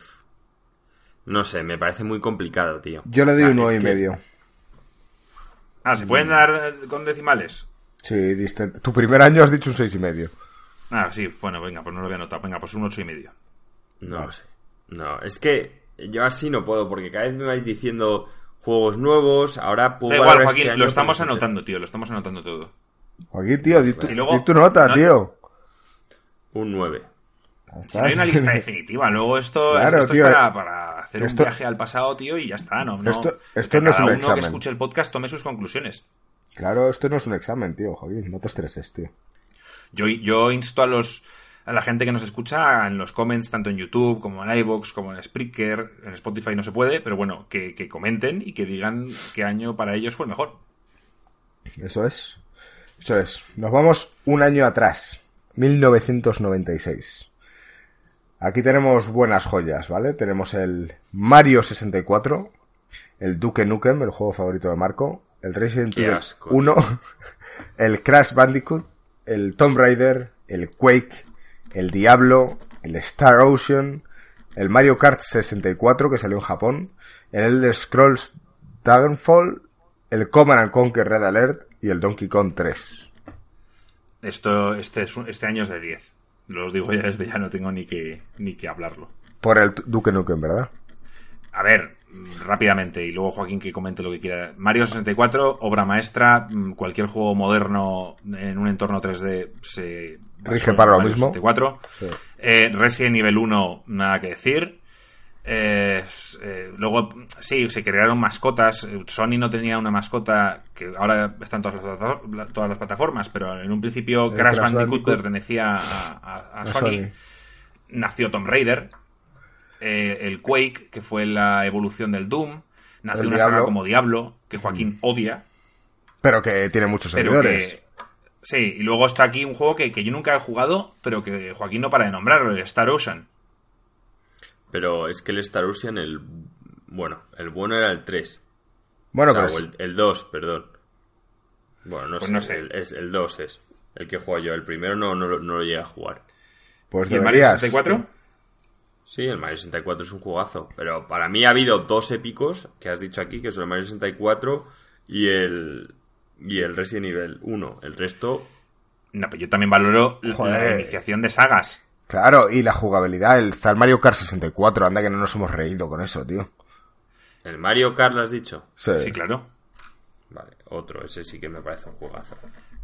No sé, me parece muy complicado, tío. Yo le doy Ah, un es 9 y que- medio. Ah, ¿se pueden dar eh, con decimales? Sí, diste- tu primer año has dicho un seis y medio. Ah, sí, bueno, venga, pues no lo voy a anotar. Venga, pues un ocho y medio. No lo sé. No, es que yo así no puedo, porque cada vez me vais diciendo juegos nuevos, ahora puedo Da igual, Joaquín, este año, lo estamos sé. anotando, tío, lo estamos anotando todo. Joaquín, tío, di tu, Si luego- di tu nota, no- tío. Un 9. No hay una lista definitiva, luego esto, Claro, esto tío, es para, para hacer esto- un viaje al pasado, tío, y ya está, ¿no? no Esto- no es un uno examen. que escuche el podcast tome sus conclusiones. Claro, esto no es un examen, tío, Joaquín, no te estreses, tío. Yo, yo insto a los a la gente que nos escucha en los comments, tanto en YouTube como en iVoox, como en Spreaker, en Spotify no se puede, pero bueno, que, que comenten y que digan qué año para ellos fue el mejor. Eso es. Eso es. Nos vamos un año atrás. 1996. Aquí tenemos buenas joyas, ¿vale? Tenemos el Mario 64, el Duke Nukem, el juego favorito de Marco, el Resident Evil asco. 1, el Crash Bandicoot, el Tomb Raider, el Quake, el Diablo, el Star Ocean, el Mario Kart 64 que salió en Japón, el Elder Scrolls Dragonfall, el Command and Conquer Red Alert y el Donkey Kong 3. Esto, este, es un- este año es de 10. Lo os digo ya desde ya, no tengo ni que, ni que hablarlo. Por el Duke Nukem, ¿verdad? A ver, rápidamente, y luego Joaquín que comente lo que quiera. Mario 64, obra maestra, mm, cualquier juego moderno en un entorno 3D se... Rige para lo Mario mismo. 64. Sí. Eh, Resident Evil 1, nada que decir. Eh, eh, luego, sí, se crearon mascotas. Sony no tenía una mascota que ahora está en todas las, todas las plataformas, pero en un principio Crash, Crash Bandicoot, pertenecía a, a- a A Sony. Sony. Nació Tomb Raider. Eh, el Quake, que fue la evolución del Doom. Nació El una Diablo. saga como Diablo, que Joaquín odia. Pero que tiene muchos seguidores. Sí, y luego está aquí un juego que, que yo nunca he jugado, pero que Joaquín no para de nombrarlo, el Star Ocean. Pero es que el Star Ocean, el. Bueno, el bueno era el 3. Bueno, O sea, pero o el, el 2, perdón. Bueno, no Pues sé. no sé. El, es, el 2 es el que juego yo. El primero no, no, lo- no lo llegué a jugar. pues ¿Y el Mario deberías. 64? Sí, el Mario 64 es un jugazo. Pero para mí ha habido dos épicos que has dicho aquí, que son el Mario 64 y el. Y el Resident Evil 1. El resto. No, pero yo también valoro la- iniciación de sagas. Claro, y la jugabilidad, el, está el Mario Kart 64, anda que no nos hemos reído con eso, tío. ¿El Mario Kart lo has dicho? Sí. Sí, claro. Vale, otro. Ese sí que me parece un jugazo.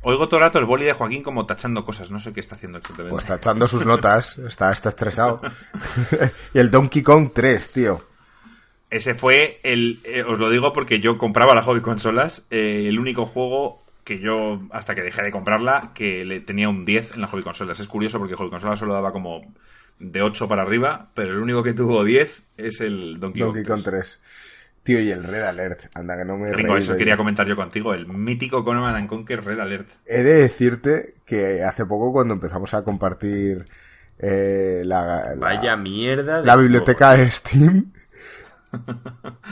Oigo todo el rato el boli de Joaquín como tachando cosas, no sé qué está haciendo exactamente. Pues está echando sus notas, está, está estresado. y el Donkey Kong 3, tío. Ese fue el. eh, os lo digo porque yo compraba la hobby consolas. eh, el único juego que yo, hasta que dejé de comprarla, que le tenía un 10 en la hobby consolas. Es curioso porque hobby consolas solo daba como de 8 para arriba, pero el único que tuvo 10 es el Donkey, Donkey Kong 3. Tío, y el Red Alert, anda que no me he Ringo, eso quería comentar yo contigo, el mítico Conan and Conquer Red Alert. He de decirte que hace poco cuando empezamos a compartir eh, la, la- Vaya mierda de la biblioteca de Steam,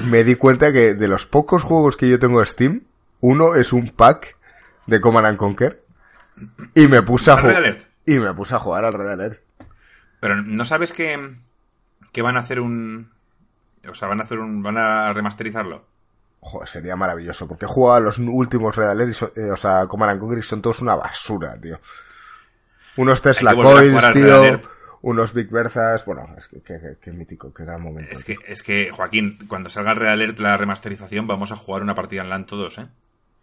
me di cuenta que de los pocos juegos que yo tengo en Steam, uno es un pack de Command and Conquer y me puse a ¿Al Red jugar y me puse a jugar al Red Alert. Pero ¿no sabes que, que van a hacer un... O sea, van a hacer un... van a remasterizarlo? Joder, sería maravilloso porque he jugado a los últimos Red Alert y eh, o sea, Command and Conquer y son todos una basura, tío. Unos Tesla que Coils, tío. Unos Big Berzas, bueno, es que, que- que- que mítico, qué gran momento. Es tío. que, es que, Joaquín, cuando salga el Red Alert la remasterización, vamos a jugar una partida en LAN todos, ¿eh?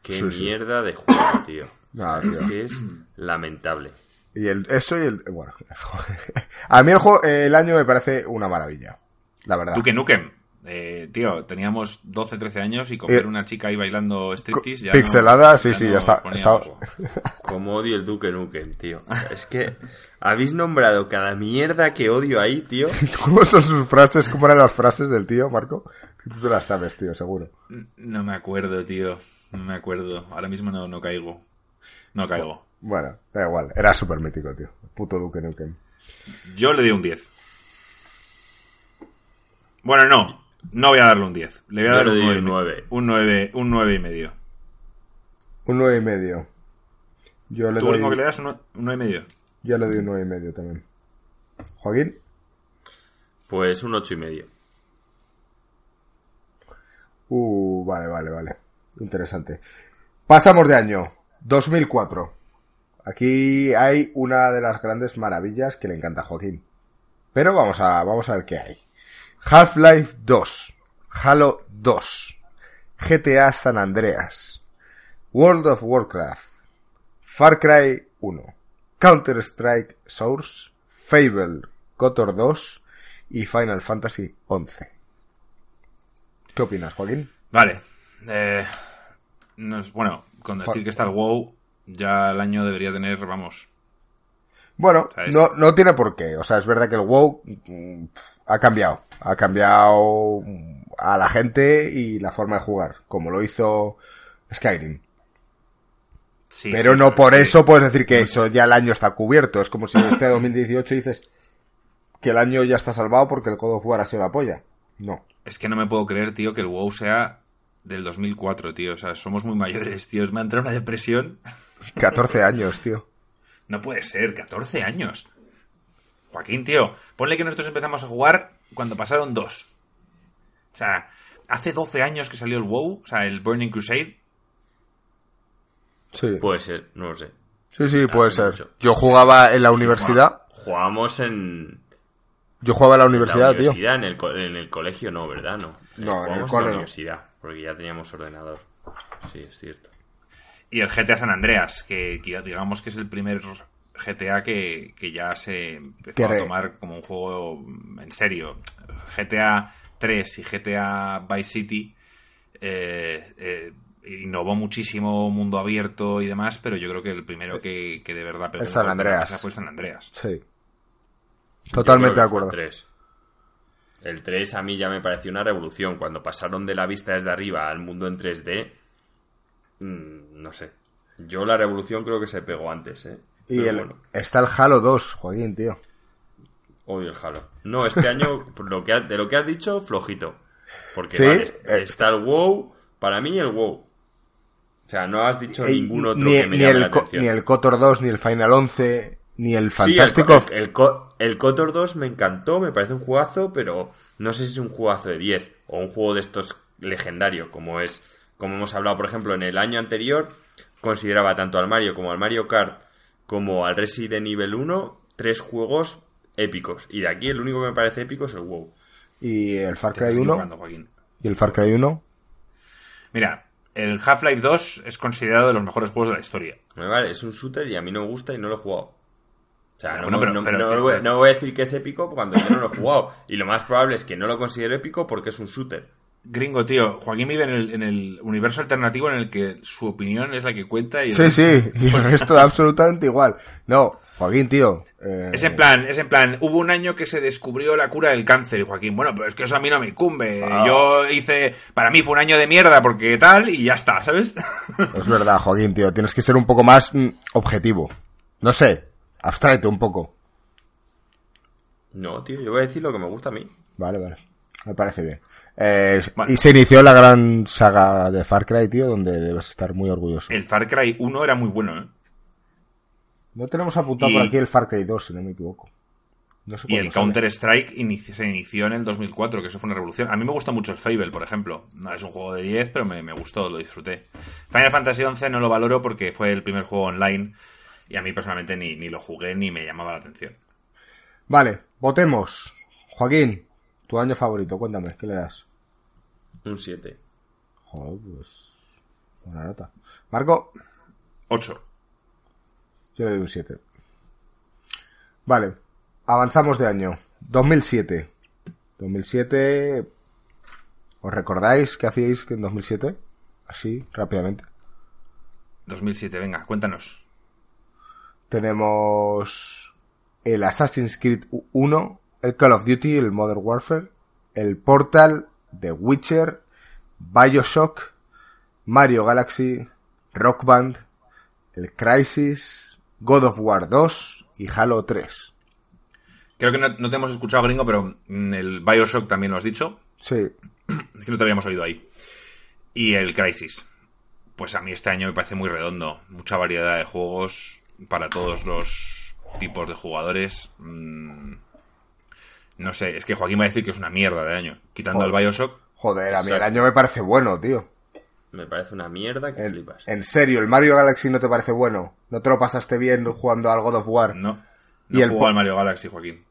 Qué Sí, sí. mierda de juego, tío. Es tío. que es lamentable. Y el, eso y el, bueno, a mí el juego, el año me parece una maravilla, la verdad. Duke Nukem. Eh, tío, teníamos 12, 13 años y con Eh, una chica ahí bailando striptease ya Pixelada, no- sí, sí, ya está, Como odio el Duke Nukem, tío. Es que habéis nombrado cada mierda que odio ahí, tío. ¿Cómo son sus frases? ¿Cómo eran las frases del tío, Marco? Tú te las sabes, tío, seguro. No me acuerdo, tío. No me acuerdo. Ahora mismo no, no caigo. No caigo. Bueno, da igual, era súper mítico, tío. Puto Duke Nukem. Yo le di un 10. Bueno, no. No voy a darle un 10. Le voy a Yo dar un doy 9. un 9. Un 9, un 9 y medio. Un nueve y medio. Yo le ¿Tú, doy, que le das un, nue- un 9 y medio? yo le doy un nueve y medio también. Joaquín, Pues un ocho y medio. uh, vale, vale, vale. Interesante. Pasamos de año. 2004. Aquí hay una de las grandes maravillas que le encanta a Joaquín. Pero vamos a, vamos a ver qué hay. Half-Life 2. Halo 2. GTA San Andreas. World of Warcraft. Far Cry 1. Counter-Strike Source. Fable. KOTOR 2. Y Final Fantasy 11. ¿Qué opinas, Joaquín? Vale. Eh, nos- bueno, con decir que está el WoW, ya el año debería tener, vamos. Bueno, ¿Sabes? no, no tiene por qué. O sea, es verdad que el WoW mm, ha cambiado. Ha cambiado mm, a la gente y la forma de jugar, como lo hizo Skyrim. Sí, Pero sí, no por eso puedes decir que eso ya el año está cubierto. Es como si en este 2018 dices que el año ya está salvado porque el God of War ha sido la polla. No. Es que no me puedo creer, tío, que el WoW sea del 2004, tío. O sea, somos muy mayores, tío. Me ha entrado una depresión. 14 años, tío. No puede ser, 14 años. Joaquín, tío, ponle que nosotros empezamos a jugar cuando pasaron dos. O sea, hace 12 años que salió el WoW, o sea, el Burning Crusade. Sí. Puede ser, no lo sé. Sí, sí, puede hace ser. mucho. Yo jugaba en la universidad. Jugamos en Yo jugaba en la la universidad, tío. universidad, en el, co- en el colegio no, ¿verdad? No, No, en el la universidad, porque ya teníamos ordenador. Sí, es cierto. Y el GTA San Andreas, que, que digamos que es el primer GTA que, que ya se empezó a tomar como un juego en serio. GTA 3 y GTA Vice City eh, eh, innovó muchísimo mundo abierto y demás, pero yo creo que el primero que, que de verdad pegó El San Andreas. fue el San Andreas. Sí. Totalmente de acuerdo. El 3. El 3 a mí ya me pareció una revolución. Cuando pasaron de la vista desde arriba al mundo en 3D, mm, no sé. Yo la revolución creo que se pegó antes, ¿eh? Y el, bueno, está el Halo 2, Joaquín, tío. odio el Halo. No, este año, lo que ha- de lo que has dicho, flojito. Porque ¿Sí? vale, Eh, está el WoW, para mí el WoW. O sea, no has dicho ningún otro ni, que me ni llame el, la atención. ni el KOTOR 2, ni el Final 11, ni el Sí, el, Fantástico. el, el, Co- el KOTOR 2 me encantó, me parece un jugazo, pero no sé si es un jugazo de 10 o un juego de estos legendario, como es, como hemos hablado, por ejemplo, en el año anterior, consideraba tanto al Mario como al Mario Kart como al Resident Evil 1 tres juegos épicos. Y de aquí el único que me parece épico es el WoW. y el Far Cry estás 1. equivocando, Joaquín. Y el Far Cry 1. Mira, el Half-Life 2 es considerado de los mejores juegos de la historia. Vale, es un shooter y a mí no me gusta y no lo he jugado. O sea, no, bueno, pero- no- pero- no pero- voy, no voy a decir que es épico cuando yo no lo he jugado. Y lo más probable es que no lo considero épico porque es un shooter. Gringo, tío, Joaquín vive en el, en el universo alternativo en el que su opinión es la que cuenta y el Sí, sí, y el resto absolutamente igual. No, Joaquín, tío. Eh, es en plan, es en plan, hubo un año que se descubrió la cura del cáncer, y Joaquín, bueno, pero es que eso a mí no me incumbe. Ah. Yo hice, para mí fue un año de mierda porque tal, y ya está, ¿sabes? Es verdad, Joaquín, tío, tienes que ser un poco más mm, objetivo. No sé, abstraete un poco. No, tío, yo voy a decir lo que me gusta a mí. Vale, vale, me parece bien. Eh, y se inició la gran saga de Far Cry, tío, donde debes estar muy orgulloso. El Far Cry 1 era muy bueno, ¿eh? No tenemos apuntado por aquí el Far Cry 2, si no me equivoco. y el Counter-Strike se inició en el 2004, que eso fue una revolución. A mí me gusta mucho el Fable, por ejemplo. No es un juego de 10, pero me, gustó, lo disfruté. Final Fantasy XI no lo valoro porque fue el primer juego online y a mí personalmente ni, ni lo jugué ni me llamaba la atención. Vale, votemos. Joaquín, tu año favorito, cuéntame, ¿qué le das? Un 7. Joder, pues. Buena nota. Marco. 8. Yo le doy un 7. Vale, avanzamos de año. 2007. 2007. ¿Os recordáis qué hacíais en 2007? Así, rápidamente. 2007, venga, cuéntanos. Tenemos el Assassin's Creed 1, el Call of Duty, el Modern Warfare, el Portal, The Witcher, Bioshock, Mario Galaxy, Rock Band, el Crisis, God of War 2 y Halo 3. Creo que no, te hemos escuchado, gringo, pero el Bioshock también lo has dicho. Sí. Es que no te habíamos oído ahí. Y el Crisis. Pues a mí este año me parece muy redondo. Mucha variedad de juegos para todos los tipos de jugadores. Mm, no sé, es que Joaquín va a decir que es una mierda de año. Quitando el Bioshock. Joder, a mí el año me parece bueno, tío. Me parece una mierda que flipas. En serio, ¿el Mario Galaxy no te parece bueno? ¿No te lo pasaste bien jugando al God of War? No. No ¿Y el al Mario Galaxy, Joaquín.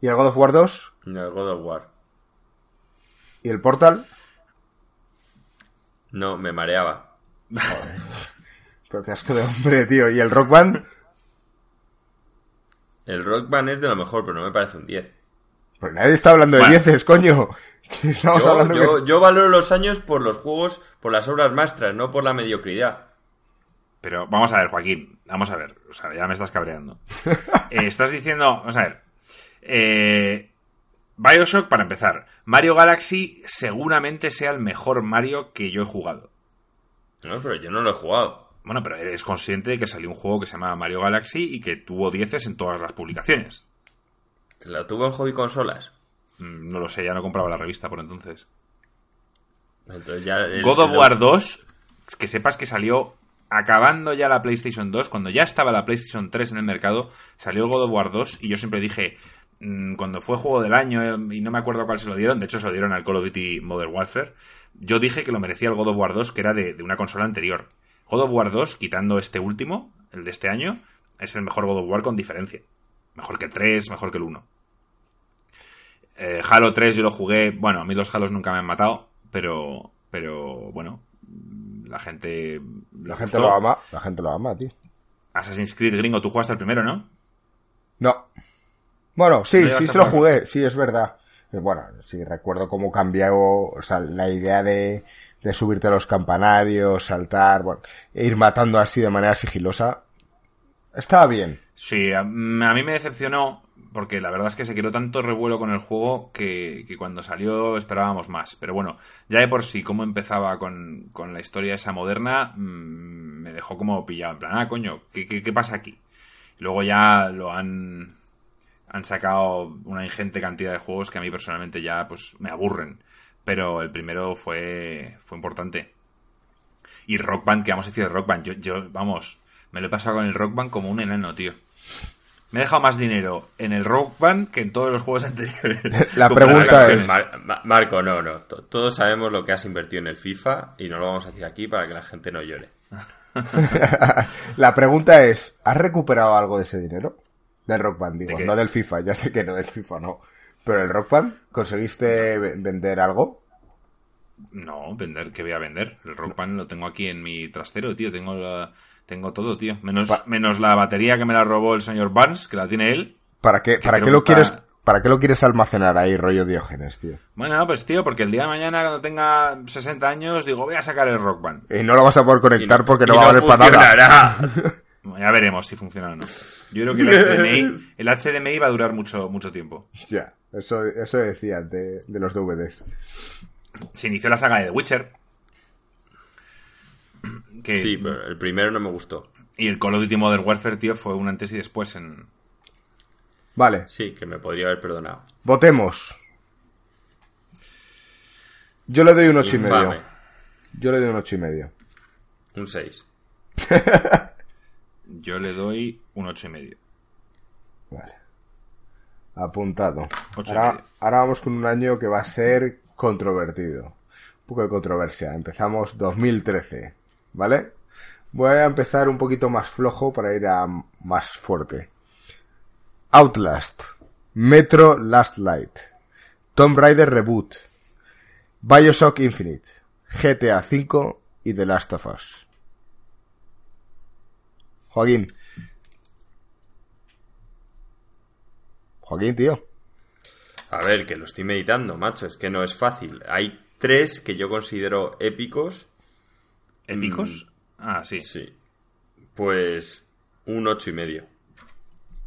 ¿Y el God of War 2? No, el God of War. ¿Y el Portal? No, me mareaba. Pero qué asco de hombre, tío. ¿Y el Rock Band? El Rock Band es de lo mejor, pero no me parece un 10. Pues nadie está hablando de 10, coño. yo, valoro los años por los juegos, por las obras maestras, no por la mediocridad. Pero vamos a ver, Joaquín, vamos a ver, o sea, ya me estás cabreando. Eh, estás diciendo, vamos a ver, eh, Bioshock para empezar, Mario Galaxy seguramente sea el mejor Mario que yo he jugado. No, pero yo no lo he jugado. Bueno, pero eres consciente de que salió un juego que se llama Mario Galaxy y que tuvo dieces en todas las publicaciones. ¿Lo tuvo en hobby consolas? Mm, no lo sé, ya no compraba la revista por entonces. entonces ya God of War 2, que sepas que salió acabando ya la PlayStation 2, cuando ya estaba la PlayStation 3 en el mercado, salió el God of War 2 y yo siempre dije, mm, cuando fue juego del año eh, y no me acuerdo cuál se lo dieron, de hecho se lo dieron al Call of Duty Modern Warfare, yo dije que lo merecía el God of War 2 que era de, de una consola anterior. God of War 2, quitando este último, el de este año, es el mejor God of War con diferencia. Mejor que el 3, mejor que el 1. Eh, Halo 3 yo lo jugué, bueno, a mí los Halos nunca me han matado, pero, pero bueno, la gente... La gente lo ama, la gente lo ama, tío. Assassin's Creed gringo, tú jugaste el primero, ¿no? No. Bueno, sí, sí se lo jugué, sí, es verdad. Eh, bueno, sí, recuerdo cómo cambió, o sea, la idea de, de subirte a los campanarios, saltar, bueno, e ir matando así de manera sigilosa. Estaba bien. Sí, a mí me decepcionó porque la verdad es que se quedó tanto revuelo con el juego que, cuando salió esperábamos más. Pero bueno, ya de por sí, cómo empezaba con, la historia esa moderna, mm, me dejó como pillado. En plan, ah, coño, ¿qué, qué, pasa aquí? luego ya lo han, han sacado una ingente cantidad de juegos que a mí personalmente ya pues me aburren. Pero el primero fue, fue importante. Y Rock Band, ¿qué vamos a decir de Rock Band? Yo, yo, vamos, me lo he pasado con el Rock Band como un enano, tío. Me he dejado más dinero en el Rock Band que en todos los juegos anteriores. La pregunta es... Marco, no, no. Todos sabemos lo que has invertido en el FIFA y no lo vamos a decir aquí para que la gente no llore. la pregunta es, ¿has recuperado algo de ese dinero? Del Rock Band, digo, no del FIFA, ya sé que no del FIFA, no. Pero el Rock Band, ¿conseguiste vender algo? No, vender, ¿qué voy a vender? El Rock Band lo tengo aquí en mi trastero, tío. Tengo la, tengo todo, tío. Menos, menos la batería que me la robó el señor Barnes, que la tiene él. ¿Para qué, para qué lo quieres, para qué lo quieres almacenar ahí, rollo Diógenes, tío? Bueno, pues tío, porque el día de mañana, cuando tenga 60 años, digo, voy a sacar el Rock Band. Y no lo vas a poder conectar porque no, va a valer para nada. Ya veremos si funciona o no. Yo creo que el HDMI, el HDMI va a durar mucho, mucho tiempo. Ya, eso, eso decía de, de los DVDs. Se inició la saga de The Witcher. Que, Sí, pero el primero no me gustó. Y el Call of Duty Modern Warfare, tío, fue un antes y después en... Vale, Sí, que me podría haber perdonado. votemos. Yo le doy un ocho y Infame. medio. Yo le doy un ocho y medio. Un 6. Yo le doy un ocho y medio. Vale. Apuntado. Ocho y Ahora, medio. ahora vamos con un año que va a ser controvertido. Un poco de controversia. Empezamos 2013. ¿Vale? Voy a empezar un poquito más flojo para ir a más fuerte. Outlast. Metro Last Light. Tomb Raider Reboot. Bioshock Infinite. GTA V y The Last of Us. Joaquín. Joaquín, tío. A ver, que lo estoy meditando, macho. Es que no es fácil. Hay tres que yo considero épicos. ¿Épicos? Mm. Ah, sí. Sí. Pues un ocho y medio.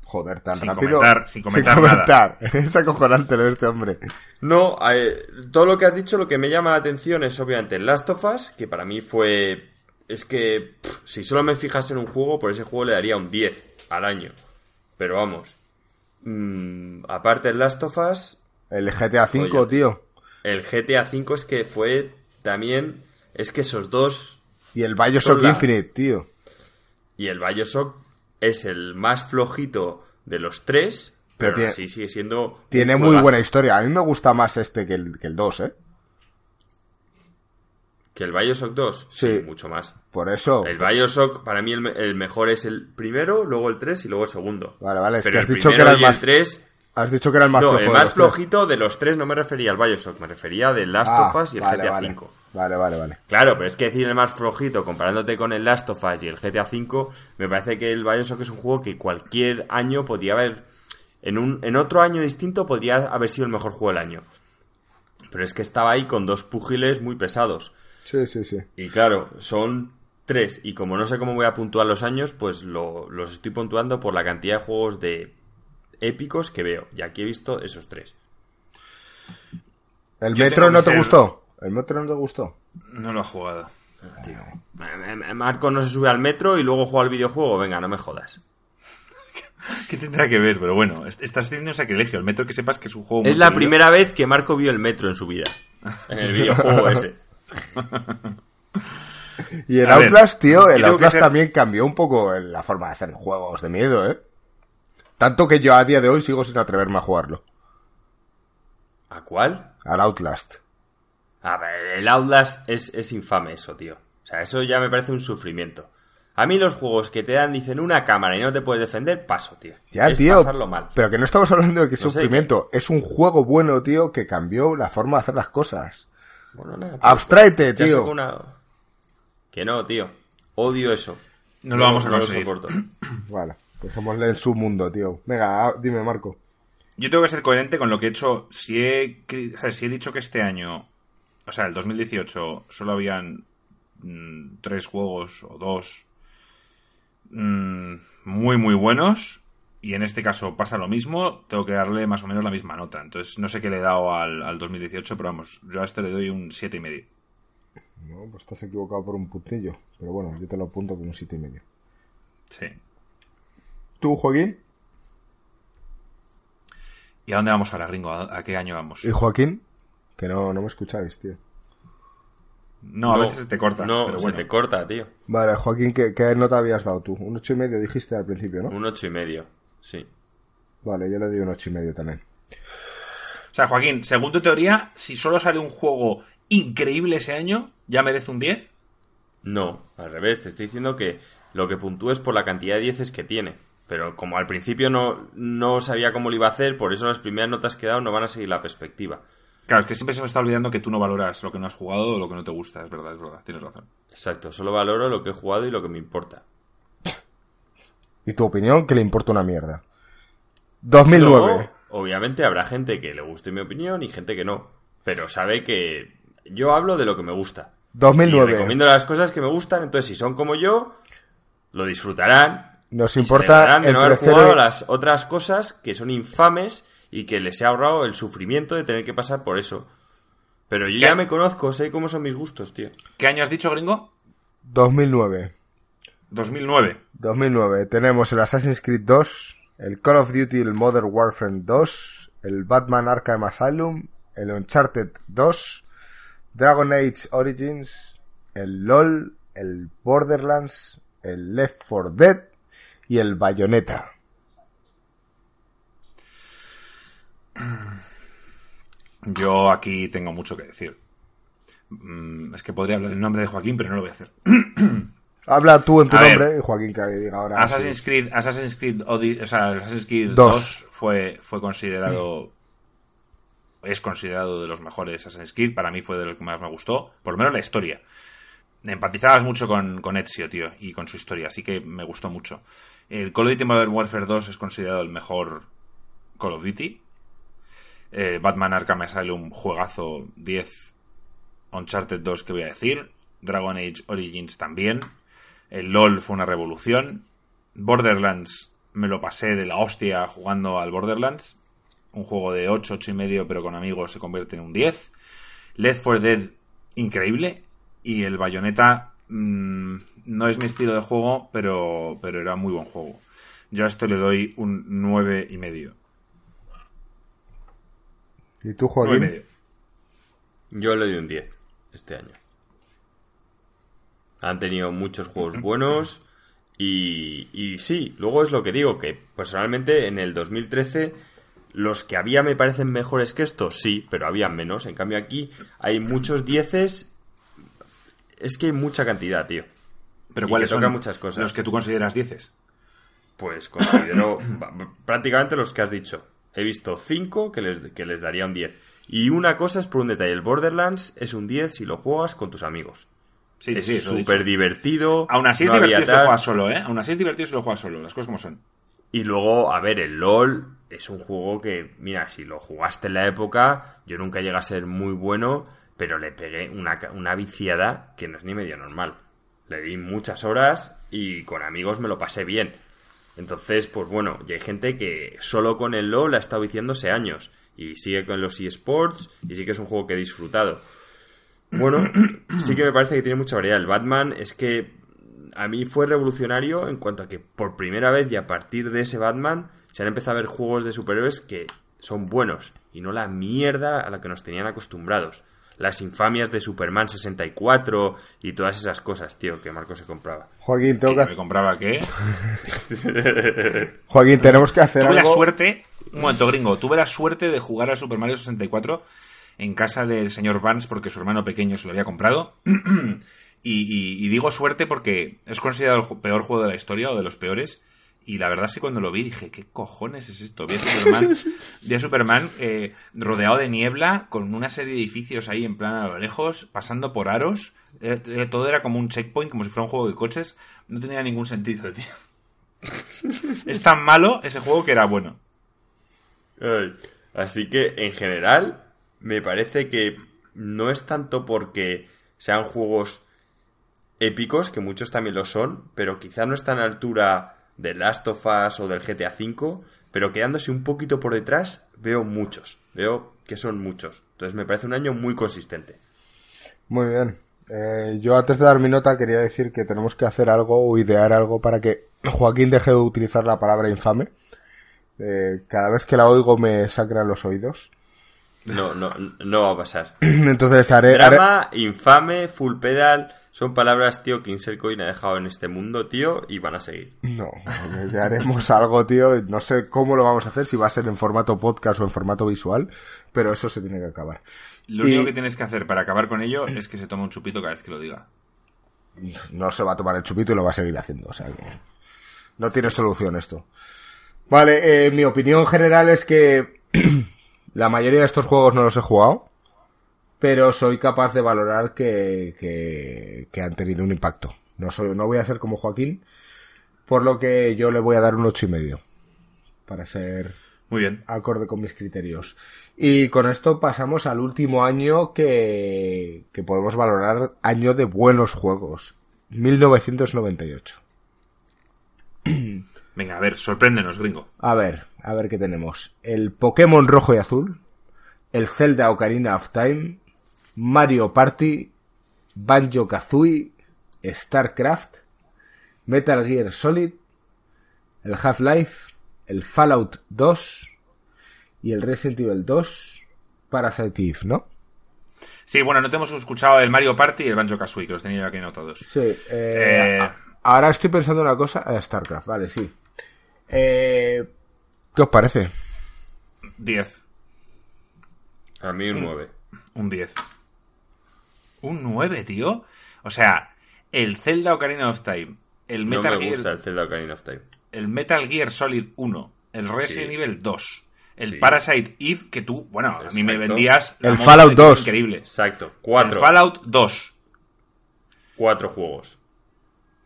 Joder, tan Sin rápido. comentar- sin comentar nada. comentar. Es acojonante lo de este hombre. No, eh, todo lo que has dicho, lo que me llama la atención es obviamente Last of Us, que para mí fue... Es que pff, si solo me fijas en un juego, por ese juego le daría un 10 al año. Pero vamos. mm, aparte del Last of Us, El GTA V, Oye. tío. el GTA V es que fue también... Es que esos dos Y el Bioshock la- Infinite, tío. y el Bioshock es el más flojito de los tres, Pero pero, tiene- así sigue siendo... Tiene muy buena historia. A mí me gusta más este que el, que el 2, ¿eh? ¿Que el Bioshock 2? Sí. mucho más. Por eso. El Bioshock, para mí, el, me- el mejor es el primero, luego el 3 y luego el segundo. Vale, vale, es Pero que has el dicho que era el y más- el 3... Has dicho que era el más no, flojo el más flojito de los tres no me refería al Bioshock, me refería del Last Ah, of Us y el vale, GTA vale. V. Vale, vale, vale. Claro, pero es que decir el más flojito comparándote con el Last of Us y el GTA V, me parece que el Bioshock es un juego que cualquier año podría haber... En, un, en otro año distinto podría haber sido el mejor juego del año. Pero es que estaba ahí con dos púgiles muy pesados. Sí, sí, sí. Y claro, son tres. Y como no sé cómo voy a puntuar los años, pues lo- los estoy puntuando por la cantidad de juegos de épicos que veo. Y aquí he visto esos tres. ¿El Yo Metro no te ser- gustó? ¿El Metro no te gustó? No lo he jugado. Tío. Eh, eh, Marco no se sube al metro y luego juega al videojuego. Venga, no me jodas. ¿Qué tendrá que ver? Pero bueno, est- estás haciendo un sacrilegio. El metro que sepas que es un juego muy Es la querido. primera vez que Marco vio el metro en su vida. En el videojuego ese. Y ver, Outlast, tío, el Outlast ser- también cambió un poco en la forma de hacer juegos de miedo, ¿eh? Tanto que yo a día de hoy sigo sin atreverme a jugarlo. ¿A cuál? Al Outlast. A ver, el Outlast es, es infame eso, tío. O sea, eso ya me parece un sufrimiento. A mí los juegos que te dan, dicen, una cámara y no te puedes defender, paso, tío. Ya, es tío. pasarlo mal. Pero que no estamos hablando de que sé, sufrimiento. Es un juego bueno, tío, que cambió la forma de hacer las cosas. Bueno, nada, tío. Abstráete, tío. una- Que no, tío. Odio eso. No lo vamos a no conseguir. soporto. Vale, dejémosle en su mundo, tío. Venga, dime, Marco. Yo tengo que ser coherente con lo que he hecho. Si he, cri- o sea, si he dicho que este año, o sea, el 2018, solo habían mm, tres juegos o dos mm, muy, muy buenos, y en este caso pasa lo mismo, tengo que darle más o menos la misma nota. Entonces, no sé qué le he dado al, al 2018, pero vamos, yo a este le doy un siete y medio. No, pues estás equivocado por un puntillo. Pero bueno, yo te lo apunto con un siete y medio. Sí. ¿Tú, Joaquín? ¿Y a dónde vamos ahora, gringo? ¿A, a qué año vamos? ¿Y Joaquín? Que no, no me escucháis, tío. No, a veces se te corta. No, pero se bueno. te corta, tío. Vale, Joaquín, ¿qué, qué nota habías dado tú? Un ocho y medio dijiste al principio, ¿no? Un ocho y medio. Sí. Vale, yo le doy un ocho y medio también. O sea, Joaquín, según tu teoría, si solo sale un juego increíble ese año, ¿ya merece un 10? No, al revés, te estoy diciendo que lo que puntúes por la cantidad de dieces que tiene. Pero como al principio no, no sabía cómo lo iba a hacer, por eso las primeras notas que he dado no van a seguir la perspectiva. Claro, es que siempre se me está olvidando que tú no valoras lo que no has jugado o lo que no te gusta. Es verdad, es verdad, tienes razón. Exacto, solo valoro lo que he jugado y lo que me importa. ¿Y tu opinión? Que le importa una mierda. 2009. Luego, obviamente habrá gente que le guste mi opinión y gente que no. Pero sabe que yo hablo de lo que me gusta. Y 2009. recomiendo las cosas que me gustan, entonces si son como yo, lo disfrutarán Nos importa de no haber jugado las otras cosas que son infames y que les he ahorrado el sufrimiento de tener que pasar por eso. Pero yo ya me conozco, sé cómo son mis gustos, tío. ¿Qué año has dicho, gringo? 2009. 2009. 2009. Tenemos el Assassin's Creed 2, el Call of Duty, el Modern Warfare 2, el Batman Arkham Asylum, el Uncharted 2, Dragon Age Origins, el LOL, el Borderlands, el Left 4 Dead y el Bayonetta. Yo aquí tengo mucho que decir. Mm, es que podría hablar el nombre de Joaquín, pero no lo voy a hacer. Habla tú en tu nombre y Joaquín que diga ahora. Assassin's Creed, Assassin's Creed, o sea, Assassin's Creed 2. fue, fue considerado. Es considerado de los mejores Assassin's Creed. Para mí fue de los que más me gustó. Por lo menos la historia. Empatizabas mucho con, con Ezio, tío, y con su historia. Así que me gustó mucho. El Call of Duty Modern Warfare 2 es considerado el mejor Call of Duty. Eh, Batman Arkham Asylum, juegazo 10. Uncharted 2, que voy a decir. Dragon Age Origins también. El LOL fue una revolución. Borderlands me lo pasé de la hostia jugando al Borderlands. Un juego de 8, 8 y medio, pero con amigos se convierte en un 10. Left 4 Dead, increíble. Y el Bayonetta mm, no es mi estilo de juego, pero, pero era muy buen juego. Yo a esto le doy un 9 y medio. ¿Y tú, Joaquín? Yo le doy un 10 este año. Han tenido muchos juegos buenos y, y sí, luego es lo que digo, que personalmente en el 2013 los que había me parecen mejores que estos, sí, pero había menos. En cambio aquí hay muchos dieces. Es que hay mucha cantidad, tío. Pero ¿cuáles son muchas cosas. los que tú consideras dieces? Pues considero prácticamente los que has dicho. He visto 5 que les, que les daría un 10. Y una cosa es por un detalle. El Borderlands es un 10 si lo juegas con tus amigos. Sí, es sí, súper divertido. Aún así es divertido si lo juegas solo, ¿eh? Aún así es divertido si lo juegas solo, las cosas como son. Y luego, a ver, el LOL es un juego que, mira, si lo jugaste en la época, yo nunca llegué a ser muy bueno, pero le pegué una, una viciada que no es ni medio normal. Le di muchas horas y con amigos me lo pasé bien. Entonces, pues bueno, ya hay gente que solo con el LOL ha estado viciándose años y sigue con los eSports y sí que es un juego que he disfrutado. Bueno, sí que me parece que tiene mucha variedad. El Batman es que a mí fue revolucionario en cuanto a que por primera vez y a partir de ese Batman se han empezado a ver juegos de superhéroes que son buenos y no la mierda a la que nos tenían acostumbrados las infamias de Superman 64 y todas esas cosas, tío, que Marco se compraba. Joaquín, tengo que... ¿Me compraba qué? Joaquín, tenemos que hacer tuve la suerte... Un momento, gringo. Tuve la suerte de jugar al Super Mario 64 en casa del señor Vance porque su hermano pequeño se lo había comprado. y, y digo suerte porque es considerado el peor juego de la historia o de los peores y la verdad es que cuando lo vi dije, ¿qué cojones es esto? Vi a Superman, vi a Superman eh, rodeado de niebla, con una serie de edificios ahí en plan a lo lejos, pasando por aros. Eh, eh, todo era como un checkpoint, como si fuera un juego de coches. No tenía ningún sentido, tío. es tan malo ese juego que era bueno. Así que, en general, me parece que no es tanto porque sean juegos épicos, que muchos también lo son, pero quizá no están a la altura de Last of Us o del GTA V, pero quedándose un poquito por detrás, veo muchos. Veo que son muchos. Entonces me parece un año muy consistente. Muy bien. Eh, yo antes de dar mi nota quería decir que tenemos que hacer algo o idear algo para que Joaquín deje de utilizar la palabra infame. Eh, cada vez que la oigo me sangran los oídos. No, no, no va a pasar. Entonces haré... Drama, infame, full pedal, son palabras, tío, que Insercoin ha dejado en este mundo, tío, y van a seguir. No, ya haremos algo, tío. No sé cómo lo vamos a hacer, si va a ser en formato podcast o en formato visual, pero eso se tiene que acabar. Lo único que tienes que hacer para acabar con ello es que se tome un chupito cada vez que lo diga. No se va a tomar el chupito y lo va a seguir haciendo, o sea que no tiene solución esto. Vale, eh, mi opinión general es que la mayoría de estos juegos no los he jugado pero soy capaz de valorar que, que, han tenido un impacto. No, soy, no voy a ser como Joaquín, por lo que yo le voy a dar un ocho y medio, para ser muy bien acorde con mis criterios. Y con esto pasamos al último año que, que podemos valorar año de buenos juegos, 1998. Venga, a ver, sorpréndenos, gringo. A ver, a ver qué tenemos. El Pokémon rojo y azul, el Zelda Ocarina of Time, Mario Party, Banjo Kazooie, StarCraft, Metal Gear Solid, el Half-Life, el Fallout 2 y el Resident Evil 2 Parasite Eve, ¿no? Sí, bueno, no te hemos escuchado el Mario Party y el Banjo Kazooie, que los tenía yo aquí anotados. Sí, eh, Eh, ahora estoy pensando una cosa, eh, StarCraft, vale, sí. Eh, ¿Qué os parece? 10. A mí un 9. Un 10. Un 9, tío. O sea, el Zelda Ocarina of Time, el No Metal, me Gear, gusta el Zelda Ocarina of Time. el Metal Gear Solid 1, el Resident Sí. Evil 2, el Sí. Parasite Eve, que tú, bueno, a mí me Exacto. vendías... la El Fallout de que es 2. Increíble. Exacto. El 4. Fallout 2. Cuatro juegos.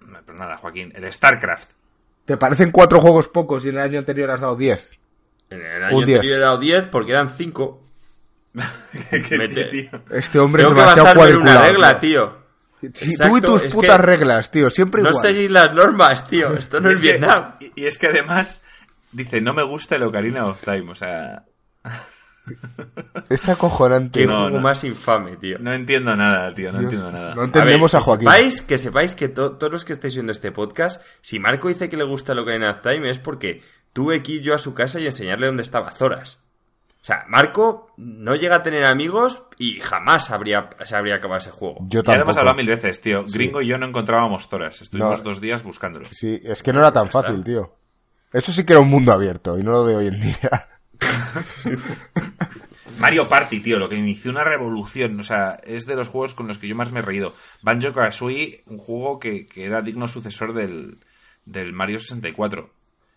No, Pero nada, Joaquín. El StarCraft. ¿Te parecen cuatro juegos pocos y en el año anterior has dado 10? En el año Un 10. anterior he dado 10 porque eran 5. ¿Qué Mete- tío? Este hombre Tengo es demasiado en una cuadriculado. regla, tío. Sí, tú y tus es putas reglas, tío, siempre No igual. seguís las normas, tío. Esto no es, que- Vietnam. y, y es que además dice, no me gusta el Ocarina of Time. O sea, Es acojonante. Qué No, juego no. más infame, tío. no entiendo nada, tío. No Dios, entiendo nada. no entendemos a, que Joaquín. Sepáis, que sepáis que to- todos los que estáis viendo este podcast, si Marco dice que le gusta el Ocarina of Time es porque tuve que ir yo a su casa y enseñarle dónde estaba Zoras. O sea, Marco no llega a tener amigos y jamás habría, se habría acabado ese juego. Yo Ya lo hemos hablado mil veces, tío. Gringo y yo no encontrábamos toras. Estuvimos No. dos días buscándolo. Sí, es que no era tan fácil, tío. Eso sí que era un mundo abierto y no lo de hoy en día. Mario Party, tío, lo que inició una revolución. O sea, es de los juegos con los que yo más me he reído. Banjo Kazooie, un juego que, que era digno sucesor del, del Mario 64.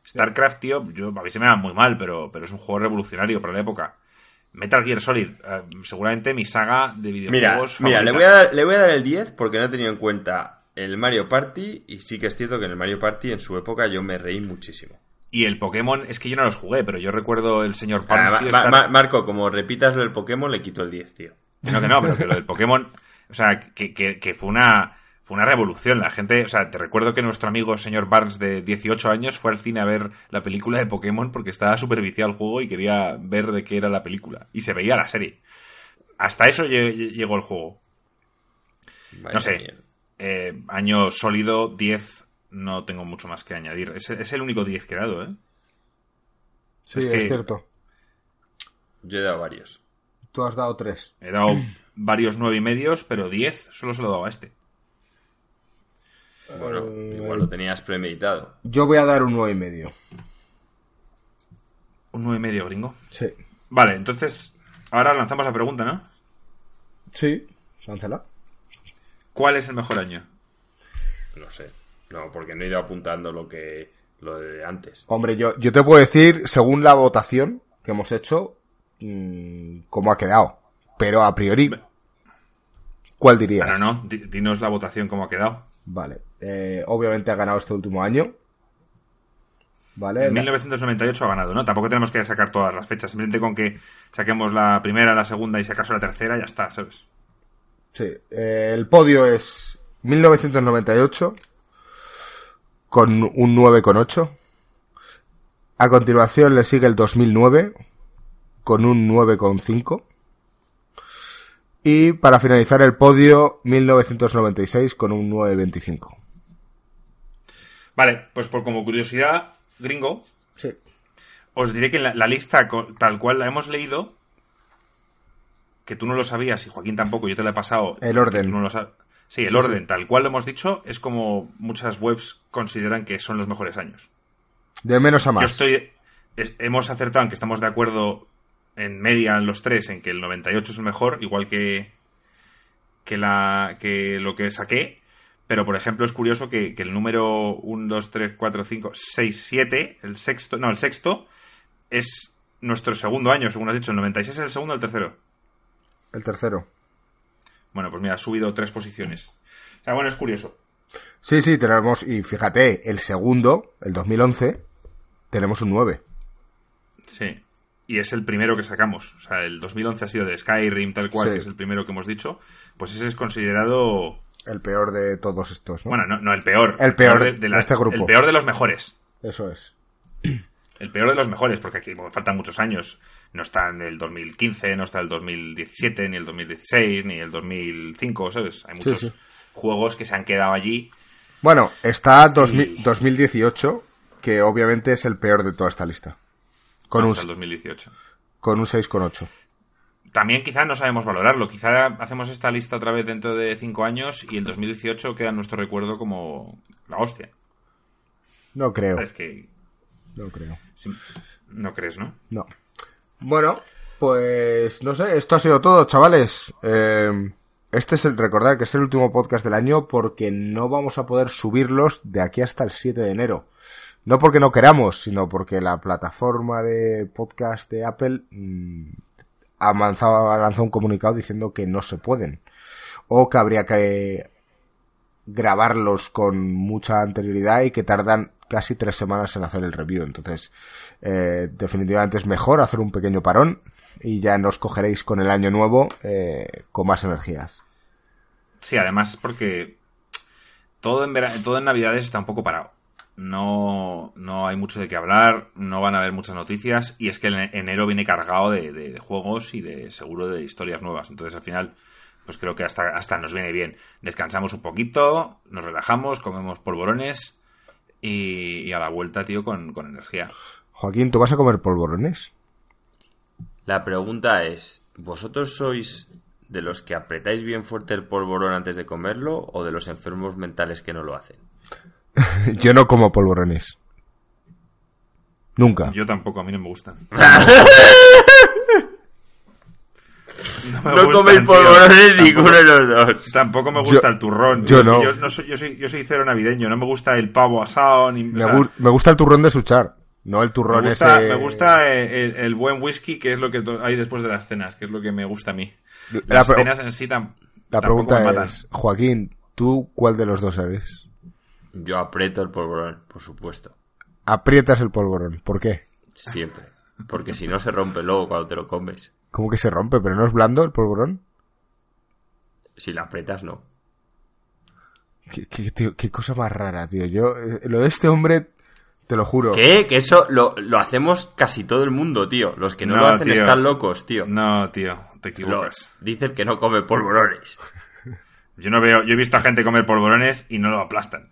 StarCraft, tío, yo, a mí se me da muy mal, pero, pero es un juego revolucionario para la época. Metal Gear Solid, eh, seguramente mi saga de Mira, videojuegos mira le, favorita. voy a dar, le voy a dar el 10 porque no he tenido en cuenta el Mario Party y sí que es cierto que en el Mario Party en su época yo me reí muchísimo. Y el Pokémon, es que yo no los jugué, pero yo recuerdo el señor Ah, Palms, Ma- tío, Ma- estar- Ma- Marco, como repitas lo del Pokémon, le quito el 10, tío. No, que no, pero que lo del Pokémon, o sea, que, que, que fue una fue una revolución. La gente, o sea, te recuerdo que nuestro amigo señor Barnes de 18 años fue al cine a ver la película de Pokémon porque estaba súper viciado al juego y quería ver de qué era la película. Y se veía la serie. Hasta eso lle- lle- llegó el juego. Vaya No sé. Eh, año sólido, 10, no tengo mucho más que añadir. Es, es el único 10 que he dado, ¿eh? Sí, Es es, que- cierto. Yo he dado varios. Tú has dado tres. He dado varios nueve y medios, pero 10 solo se lo he dado a este. Bueno, Eh, igual lo tenías premeditado. Yo voy a dar un nueve y medio. Un nueve y medio, gringo. Sí. Vale, entonces, ahora lanzamos la pregunta, ¿no? Sí. Láncala. ¿Cuál es el mejor año? No sé. No, porque no he ido apuntando lo que lo de antes. Hombre, yo, yo te puedo decir, según la votación que hemos hecho, mm, cómo ha quedado. Pero a priori, ¿cuál dirías? Ahora no, di- dinos la votación cómo ha quedado. Vale. Eh, obviamente ha ganado este último año. Vale. En La- 1998 ha ganado, ¿no? Tampoco tenemos que sacar todas las fechas, simplemente con que saquemos la primera, la segunda y si acaso la tercera, ya está, ¿sabes? Sí. Eh, el podio es 1998 con un 9,8. A continuación le sigue el 2009 con un 9,5. Y para finalizar el podio, 1996 con un 9,25. Vale, pues por como curiosidad, gringo, Sí. os diré que la, la lista tal cual la hemos leído, que tú no lo sabías y Joaquín tampoco, yo te la he pasado. El orden. tú no lo sab- Sí, el orden, tal cual lo hemos dicho, es como muchas webs consideran que son los mejores años. De menos a más. Yo estoy. es- hemos acertado en que estamos de acuerdo en media los tres en que el 98 es el mejor, igual que. que, la, que lo que saqué. Pero, por ejemplo, es curioso que, que el número 1, 2, 3, 4, 5, 6, 7, el sexto. No, el sexto es nuestro segundo año, según has dicho. El 96 es el segundo o el tercero. El tercero. Bueno, pues mira, ha subido tres posiciones. O sea, bueno, es curioso. Sí, sí, tenemos, y fíjate, el segundo, el 2011, tenemos un 9. Sí. Y es el primero que sacamos. O sea, el 2011 ha sido de Skyrim, tal cual, Sí. que es el primero que hemos dicho. Pues ese es considerado El peor de todos estos, ¿no? Bueno, no, no el peor. El peor de, de la- este grupo. El peor de los mejores. Eso es. El peor de los mejores, porque aquí bueno, faltan muchos años. No está en el 2015, no está el 2017, ni el 2016, ni el 2005, ¿sabes? Hay muchos sí. juegos que se han quedado allí. Bueno, está 2000 Y- 2018, que obviamente es el peor de toda esta lista. Con un, hasta el 2018. con un 6,8. También quizá no sabemos valorarlo. Quizá hacemos esta lista otra vez dentro de cinco años y el 2018 queda en nuestro recuerdo como la hostia. No creo. Es que No creo. sí, no crees, ¿no? No. Bueno, pues no sé, esto ha sido todo, chavales. Eh, este es el, recordad que es el último podcast del año porque no vamos a poder subirlos de aquí hasta el 7 de enero. No porque no queramos, sino porque la plataforma de podcast de Apple mm, lanzado, ha lanzado un comunicado diciendo que no se pueden. O que habría que grabarlos con mucha anterioridad y que tardan casi tres semanas en hacer el review. Entonces, eh, definitivamente es mejor hacer un pequeño parón y ya nos cogeréis con el año nuevo eh, con más energías. Sí, además porque todo en, vera- todo en Navidades está un poco parado. No, no hay mucho de qué hablar, no van a haber muchas noticias y es que el enero viene cargado de, de- de juegos y de seguro de historias nuevas. Entonces al final, pues creo que hasta, hasta nos viene bien. Descansamos un poquito, nos relajamos, comemos polvorones y, y a la vuelta, tío, con, con energía. Joaquín, ¿tú vas a comer polvorones? La pregunta es, ¿vosotros sois de los que apretáis bien fuerte el polvorón antes de comerlo o de los enfermos mentales que no lo hacen? Yo no como polvorones. Nunca. Yo tampoco, a mí no me gustan. No, me No coméis polvorones ninguno de los dos. Tampoco me gusta Yo- el turrón. yo no. Yo, no soy, yo, soy, yo soy cero navideño. No me gusta el pavo asado. Ni, o Me, sea, me gusta el turrón de Suchar, no el turrón me gusta, ese... me gusta el, el buen whisky, que es lo que hay después de las cenas, que es lo que me gusta a mí. La Las cenas en sí tam- La pregunta me matan. es, Joaquín, ¿tú cuál de los dos eres? Yo aprieto el polvorón, por supuesto. Aprietas el polvorón. ¿Por qué? Siempre. Porque si no se rompe luego cuando te lo comes. ¿Cómo que se rompe? ¿Pero no es blando el polvorón? Si la aprietas, no. Qué, qué- tío, qué cosa más rara, tío. Yo, eh, lo de este hombre, te lo juro. ¿Qué? Que eso lo, lo hacemos casi todo el mundo, tío. Los que no, No, lo hacen tío. están locos, tío. No, tío, te equivocas. dice el que no come polvorones. Yo no veo, yo he visto a gente comer polvorones y no lo aplastan.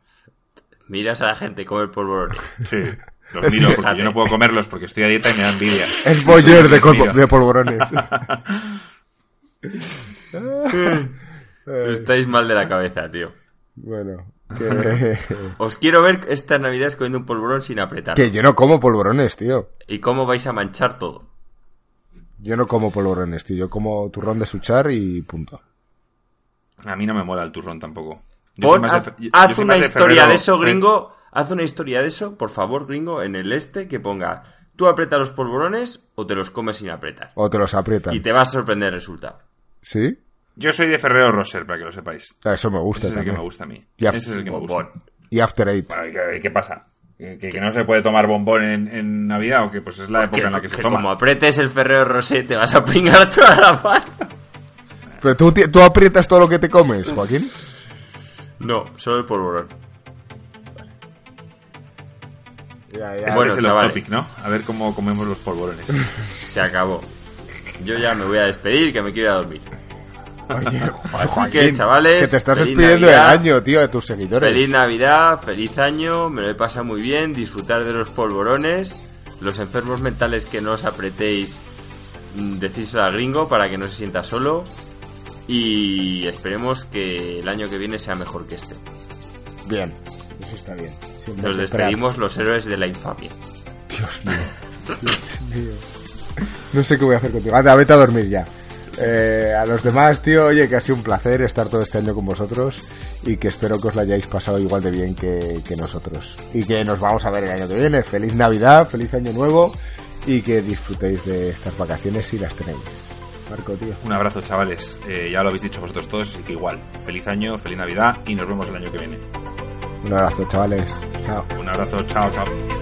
Miras a la gente comer polvorones. Sí. Los Es miro que- porque yo no puedo comerlos porque estoy a dieta y me da envidia. Es boyer de, polvorones. Estáis mal de la cabeza, tío. bueno, que, Os quiero ver estas navidades comiendo un polvorón sin apretar. que yo no como polvorones, tío. ¿Y cómo vais a manchar todo? Yo no como polvorones, tío. Yo como turrón de Suchar y punto. A mí no me mola el turrón tampoco. Yo Pon- soy más de haz fe- yo- yo haz soy una más de historia febrero- de eso, gringo. Haz una historia de eso, por favor, gringo, en el este, que ponga tú apretas los polvorones o te los comes sin apretar. O te los aprietan. Y te va a sorprender el resultado. ¿Sí? Yo soy de Ferrero Roser, para que lo sepáis. Ah, Eso me Ese gusta es el que me gusta a mí. Ya. Ese es el que me gusta. Bombón. Y After Eight. Bueno, ¿y ¿Qué, qué pasa? ¿Que, no se puede tomar bombón en, en Navidad o que pues es la época Que, en la que se toma? como apretes el Ferrero Rosé te vas a pringar toda la mano. Pero tú, tú aprietas todo lo que te comes, Joaquín. No, solo el polvorón. Ya, ya. Este Bueno, es el off chavales. topic, ¿no? A ver cómo comemos los polvorones. Se acabó. Yo ya me voy a despedir, que me quiero ir a dormir. Oye, Así Joaquín, que, chavales, que te estás feliz despidiendo del Navidad. año, tío, de tus seguidores. Feliz Navidad, feliz año, me lo he pasado muy bien, disfrutar de los polvorones, los enfermos mentales que no os apretéis, mm, decírselo al gringo para que no se sienta solo y esperemos que el año que viene sea mejor que este. Bien, eso está bien. Nos despedimos los héroes de la infamia. Dios mío. Dios mío. No sé qué voy a hacer contigo. Anda, vete a dormir ya. Eh, a los demás, tío, oye, que ha sido un placer estar todo este año con vosotros y que espero que os lo hayáis pasado igual de bien que, que nosotros. Y que nos vamos a ver el año que viene. Feliz Navidad, feliz Año Nuevo y que disfrutéis de estas vacaciones si las tenéis. Marco, tío. Un abrazo, chavales. Eh, ya lo habéis dicho vosotros todos, así que igual. Feliz año, feliz Navidad y nos vemos el año que viene. Un abrazo, chavales. Chao. Un abrazo, chao, chao.